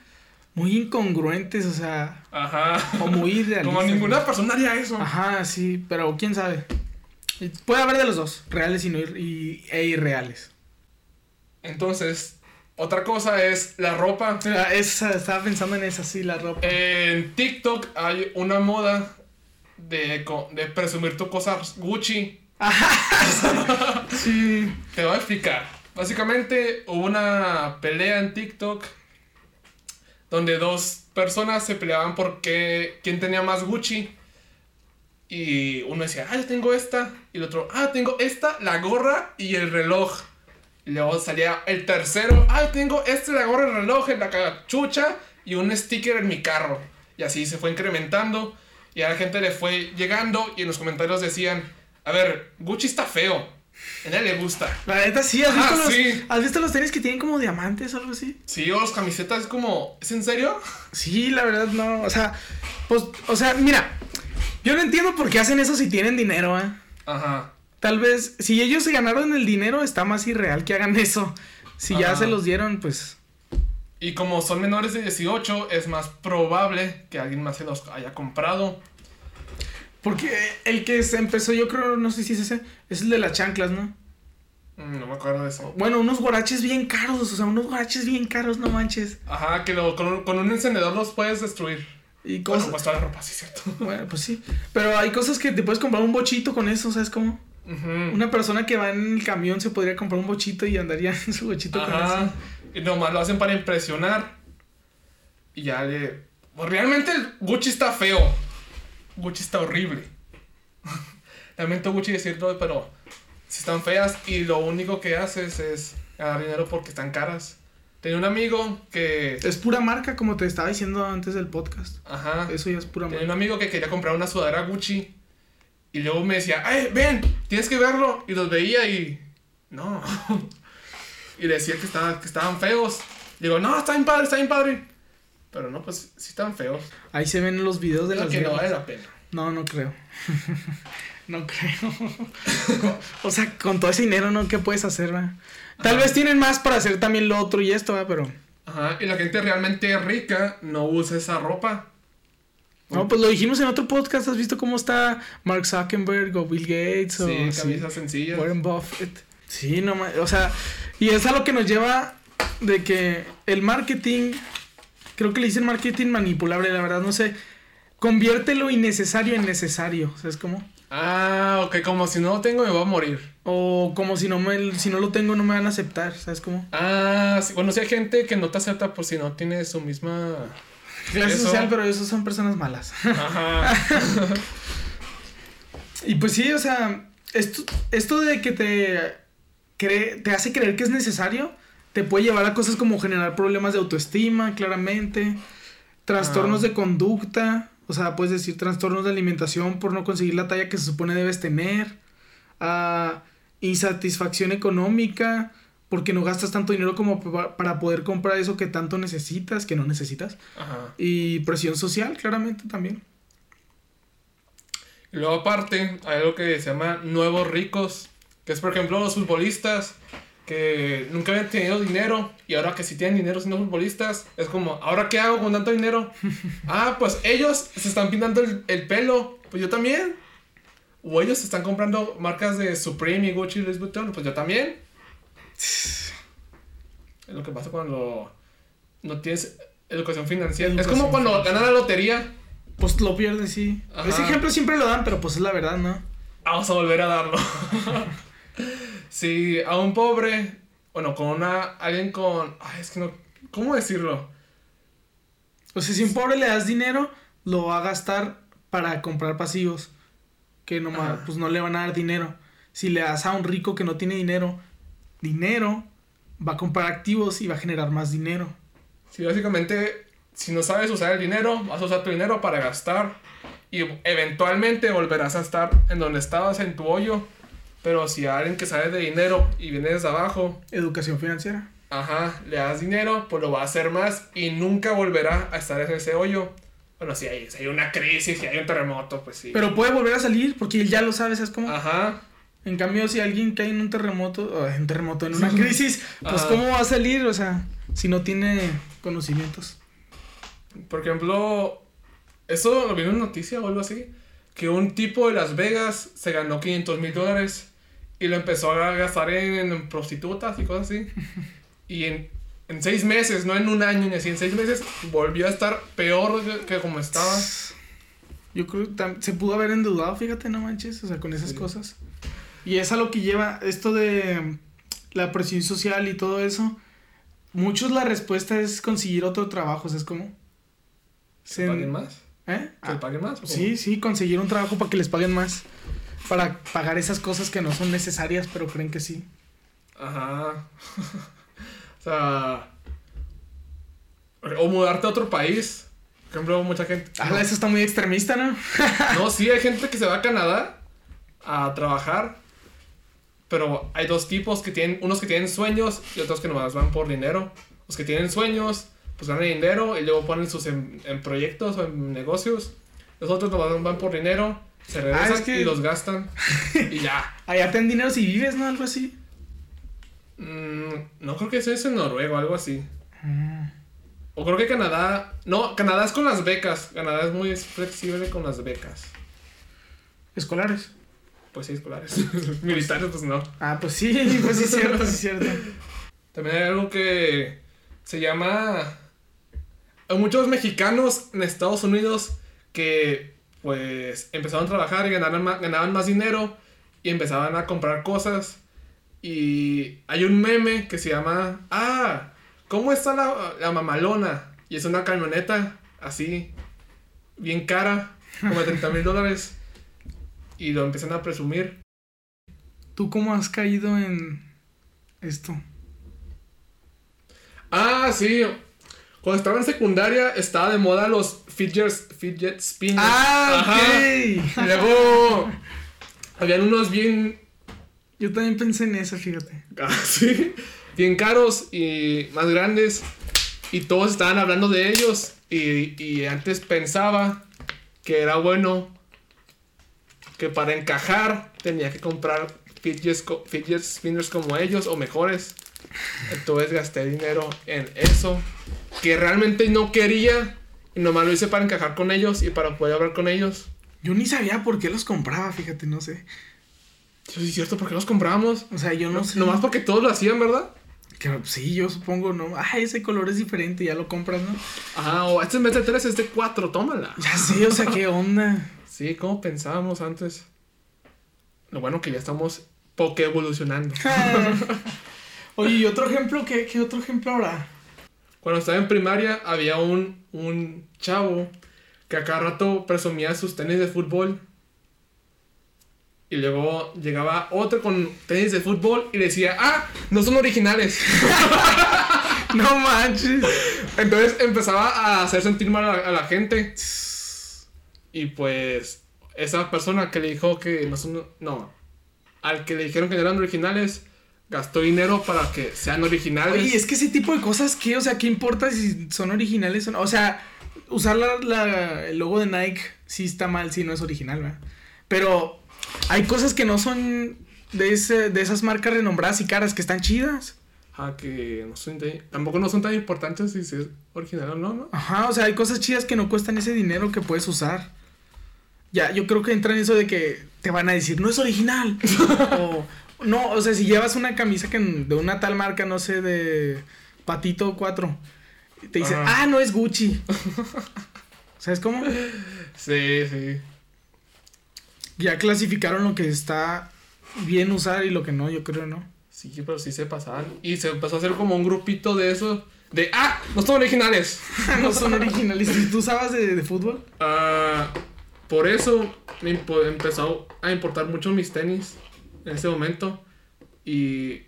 Muy incongruentes, o sea... Ajá. O muy irrealistas. [LAUGHS] Como ninguna persona haría eso. Ajá, sí, pero quién sabe. Puede haber de los dos, reales y, no y- e irreales. Entonces, otra cosa es la ropa. Mira, esa, estaba pensando en esa, sí, la ropa. En TikTok hay una moda de, de presumir tu cosas Gucci [LAUGHS] sí. Te voy a explicar. Básicamente hubo una pelea en TikTok donde dos personas se peleaban por qué, quién tenía más Gucci. Y uno decía, ah, yo tengo esta. Y el otro, ah, tengo esta, la gorra y el reloj. Y luego salía el tercero, ah, tengo esta, la gorra, el reloj, la cachucha y un sticker en mi carro. Y así se fue incrementando. Y a la gente le fue llegando y en los comentarios decían, a ver, Gucci está feo. A él le gusta. La neta sí, ¿has visto, Ah, los, sí. ¿has visto los tenis que tienen como diamantes o algo así? Sí, o las camisetas es como, ¿es en serio? Sí, la verdad no. O sea, pues, o sea, mira, yo no entiendo por qué hacen eso si tienen dinero, ¿eh? Ajá. Tal vez, si ellos se ganaron el dinero, está más irreal que hagan eso. Si ya se los dieron, pues. Y como son menores de 18, es más probable que alguien más se los haya comprado. Porque el que se empezó, yo creo, no sé si es ese, es el de las chanclas, ¿no? Mm, No me acuerdo de eso. Bueno, unos guaraches bien caros, o sea, unos guaraches bien caros, no manches. Ajá, que lo- con, con un encendedor los puedes destruir. Y Bueno, cosas. pues toda la ropa, sí, cierto. Bueno, pues sí. Pero hay cosas que te puedes comprar un bochito con eso, ¿sabes cómo? Una persona que va en el camión se podría comprar un bochito y andaría [LAUGHS] en su bochito con Ajá. eso. Y nomás lo hacen para impresionar. Y ya le. Pues realmente el Gucci está feo. Gucci está horrible. [LAUGHS] Lamento Gucci decirlo, pero si están feas y lo único que haces es ganar dinero porque están caras. Tenía un amigo que. Es pura marca, como te estaba diciendo antes del podcast. Ajá. Eso ya es pura Tenía marca. un amigo que quería comprar una sudadera Gucci. Y luego me decía, ¡ay, ven! Tienes que verlo. Y los veía y. No. [LAUGHS] y le decía que, estaba, que estaban feos. Y digo, no, está bien padre, está bien padre. Pero no, pues sí están feos. Ahí se ven los videos de Creo las que no vale la pena. No, no creo. [LAUGHS] no creo. [LAUGHS] o sea, con todo ese dinero, ¿no? ¿Qué puedes hacer, va? Tal Ajá. vez tienen más para hacer también lo otro y esto, va, pero. Ajá. Y la gente realmente rica no usa esa ropa. No, pues lo dijimos en otro podcast. ¿Has visto cómo está Mark Zuckerberg o Bill Gates o Sí, sí, camisas sencillas. Warren Buffett? Sí, no O sea, y es a lo que nos lleva de que el marketing, creo que le dicen marketing manipulable, la verdad, no sé. Convierte lo innecesario en necesario, ¿sabes cómo? Ah, ok, como si no lo tengo me voy a morir. O como si no me, si no lo tengo no me van a aceptar, ¿sabes cómo? Ah, sí, bueno, sí hay gente que no te acepta por si no tiene su misma... Clase Eso- social, pero esos son personas malas. Ajá. [LAUGHS] y pues sí, o sea, esto, esto de que te, cree, te hace creer que es necesario, te puede llevar a cosas como generar problemas de autoestima, claramente, trastornos Ah. de conducta, o sea, puedes decir trastornos de alimentación por no conseguir la talla que se supone debes tener, a insatisfacción económica, porque no gastas tanto dinero como pa- para poder comprar eso que tanto necesitas, que no necesitas, Ajá. y presión social, claramente también. Y luego aparte, hay algo que se llama nuevos ricos, que es por ejemplo los futbolistas que nunca habían tenido dinero y ahora que sí tienen dinero siendo futbolistas, es como, ¿ahora qué hago con tanto dinero? [LAUGHS] ah, pues ellos se están pintando el, el pelo, pues yo también. O ellos se están comprando marcas de Supreme y Gucci y Louis Vuitton, pues yo también. [SIGHS] Es lo que pasa cuando no tienes educación financiera. es como cuando ganan la lotería. Pues lo pierdes, sí. Ajá. Ese ejemplo siempre lo dan, pero pues es la verdad, ¿no? Vamos a volver a darlo. [LAUGHS] si a un pobre, bueno, con una, alguien con, ay, es que no, ¿cómo decirlo? O sea, si a un pobre le das dinero, lo va a gastar para comprar pasivos. Que nomás, Ajá. pues no le van a dar dinero. Si le das a un rico que no tiene dinero, dinero, va a comprar activos y va a generar más dinero. Si básicamente, si no sabes usar el dinero, vas a usar tu dinero para gastar y eventualmente volverás a estar en donde estabas, en tu hoyo. Pero si a alguien que sabe de dinero y viene desde abajo, Educación financiera. ajá, le das dinero, pues lo va a hacer más y nunca volverá a estar en ese hoyo. Bueno, si hay, si hay una crisis, si hay un terremoto, pues sí. Pero puede volver a salir porque él ya lo sabe, ¿sabes cómo? Ajá. En cambio, si alguien cae en un terremoto, en un terremoto, en una [LAUGHS] crisis, pues Ajá. ¿cómo va a salir? O sea, si no tiene conocimientos. Por ejemplo, eso lo vi en una noticia o algo así, que un tipo de Las Vegas se ganó 500 mil dólares y lo empezó a gastar en, en prostitutas y cosas así. [LAUGHS] Y en, en seis meses, no en un año ni así, en seis meses volvió a estar peor que, que como estaba. [SNIFFS] Yo creo que se pudo haber endeudado, fíjate, no manches, o sea, con esas Sí. cosas. Y es a lo que lleva esto de la presión social y todo eso. Muchos la respuesta es conseguir otro trabajo, ¿sabes cómo? ¿Que paguen más? ¿Eh? ¿Que Ah, paguen más? o sí, sí, conseguir un trabajo para que les paguen más. Para pagar esas cosas que no son necesarias, pero creen que sí. Ajá. [LAUGHS] o sea. O mudarte a otro país. Por ejemplo, mucha gente. Ah, eso está muy extremista, ¿no? [LAUGHS] No, sí, hay gente que se va a Canadá a trabajar. Pero hay dos tipos que tienen, unos que tienen sueños y otros que nomás van por dinero. Los que tienen sueños, pues ganan dinero y luego ponen sus en, en proyectos o en negocios. Los otros nomás van por dinero, se regresan Ah, es que- y los gastan. y ya. [LAUGHS] Allá te dan dinero si vives, ¿no? Algo así. Mm, no creo que eso es en Noruega o algo así. Mm. O creo que Canadá. No, Canadá es con las becas. Canadá es muy flexible con las becas. Escolares. Pues sí, escolares. [LAUGHS] Militares, pues no. Ah, pues sí, pues sí es cierto, sí es cierto. También hay algo que se llama... Hay muchos mexicanos en Estados Unidos que pues empezaron a trabajar y ganaban más, ganaban más dinero y empezaban a comprar cosas. Y hay un meme que se llama... Ah, ¿cómo está la, la mamalona? Y es una camioneta así, bien cara, como de 30 mil dólares. Y lo empiezan a presumir. ¿Tú cómo has caído en esto? Ah, sí. Cuando estaba en secundaria estaba de moda los fidget, fidget spinners. Ajá. Y ok. luego habían unos bien, Yo también pensé en eso, fíjate. [LAUGHS] ah, sí, bien caros y más grandes. Y todos estaban hablando de ellos. Y, y antes pensaba que era bueno que para encajar tenía que comprar fidget, fidget spinners como ellos o mejores. Entonces gasté dinero en eso que realmente no quería y nomás lo hice para encajar con ellos y para poder hablar con ellos. Yo ni sabía por qué los compraba, fíjate, no sé. Sí, es cierto, ¿por qué los compramos? O sea, yo no sé. Nomás porque todos lo hacían, ¿verdad? Que, sí, yo supongo, ¿no? Ah, ese color es diferente, ya lo compras, ¿no? Ajá, o este en vez de 3 es de 4, tómala. Ya sé, o sea, ¿qué onda? Sí, como pensábamos antes. Lo bueno que ya estamos poco evolucionando. [LAUGHS] [LAUGHS] Oye, ¿y otro ejemplo? ¿Qué, qué otro ejemplo habrá? Cuando estaba en primaria había un, un chavo que a cada rato presumía sus tenis de fútbol. Y luego llegaba otro con tenis de fútbol y decía, ah, no son originales. [LAUGHS] No manches. Entonces empezaba a hacer sentir mal a, a la gente. Y pues esa persona que le dijo que no son... No. Al que le dijeron que no eran originales, gastó dinero para que sean originales. Oye, es que ese tipo de cosas, ¿qué? O sea, ¿qué importa si son originales o no? O sea, usar la, la- el logo de Nike sí está mal si no es original, ¿verdad? Pero hay cosas que no son de, ese, de esas marcas renombradas y caras que están chidas. Ah, que no son tan- tampoco no son tan importantes si es original o no, ¿no? Ajá, o sea, hay cosas chidas que no cuestan ese dinero que puedes usar. Ya, yo creo que entra en eso de que te van a decir, no es original. [LAUGHS] o, no, o sea, si llevas una camisa que de una tal marca, no sé, de Patito 4, y te dicen, ah, no es Gucci. [LAUGHS] ¿Sabes cómo? Sí, sí. Ya clasificaron lo que está bien usar y lo que no, yo creo, ¿no? Sí, pero sí se pasaban. Y se empezó a hacer como un grupito de eso. De, ah, no son originales. [LAUGHS] no son originales. ¿Y tú sabes de, de fútbol? Ah, por eso me empezó a importar mucho mis tenis en ese momento. Y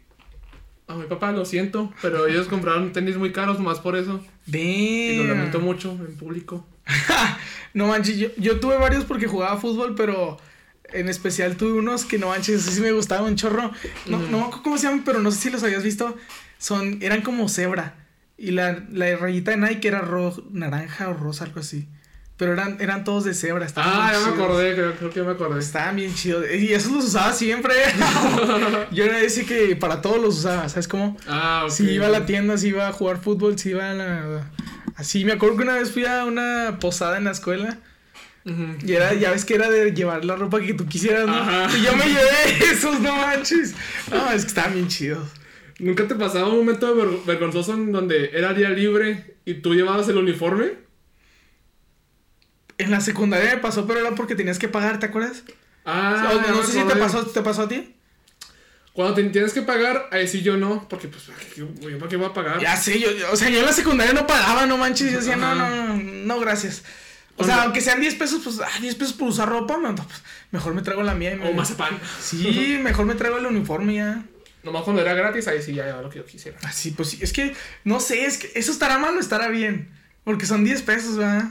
a mi papá lo siento, pero ellos compraron tenis muy caros más por eso. Y lo lamento Damn. mucho en público. [LAUGHS] No manches, yo, yo tuve varios porque jugaba fútbol, pero en especial tuve unos que no manches, así sí me gustaban un chorro. No, no me acuerdo cómo se llaman, pero no sé si los habías visto. Son, eran como cebra. Y la, la rayita de Nike era rojo, naranja o rosa, algo así. Pero eran, eran todos de cebra. estaban Ah, ya me acordé, creo, creo que ya me acordé. Estaban bien chidos. Y esos los usaba siempre. [LAUGHS] yo era ese que para todos los usaba, ¿sabes cómo? Ah, ok. Si iba a la tienda, si iba a jugar fútbol, si iba a la... Así, me acuerdo que una vez fui a una posada en la escuela y era, ya ves que era de llevar la ropa que tú quisieras, ¿no? Ajá. Y yo me llevé [LAUGHS] esos, no manches. No, es que estaban bien chidos. ¿Nunca te pasaba un momento ver- vergonzoso en donde era día libre y tú llevabas el uniforme? En la secundaria me pasó, pero era porque tenías que pagar, ¿te acuerdas? Ah, O- no me sé si te pasó, ¿te pasó a ti? Cuando te tienes que pagar, ahí sí yo no, porque pues, ¿para qué, yo para qué voy a pagar? Ya sé, yo, yo- o sea, yo en la secundaria no pagaba, no manches. Yo decía, no, no, no, no, gracias. O sea, aunque sean 10 pesos, pues, ah, 10 pesos por usar ropa, no, pues, mejor me traigo la mía y me. O mazapán. Sí, mejor me traigo el uniforme ya. Nomás cuando era gratis, ahí sí ya era lo que yo quisiera. Así, pues sí, es que, no sé, es que eso estará mal o estará bien. Porque son 10 pesos, ¿verdad?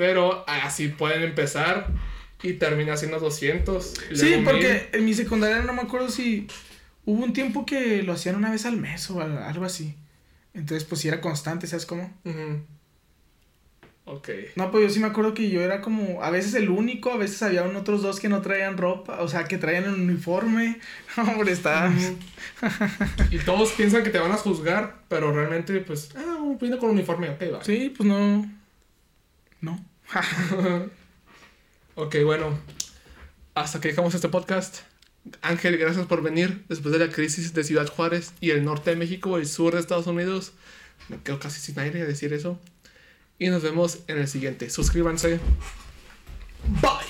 Pero así pueden empezar y termina siendo 200. y Sí, porque en mi secundaria no me acuerdo si hubo un tiempo que lo hacían una vez al mes o al- algo así. Entonces, pues sí era constante, ¿sabes cómo? 1000. Ujú. Ok. No, pues yo sí me acuerdo que yo era como, a veces el único, a veces había un- otros dos que no traían ropa, o sea, que traían el uniforme. [LAUGHS] Hombre, está... Y todos piensan que te van a juzgar, pero realmente, pues, ah, viene con uniforme, ok, va. Sí, pues no... No. [LAUGHS] Ok, bueno. Hasta que dejamos este podcast. Ángel, gracias por venir después de la crisis de Ciudad Juárez y el norte de México, el sur de Estados Unidos. Me quedo casi sin aire a decir eso. Y nos vemos en el siguiente. Suscríbanse. Bye.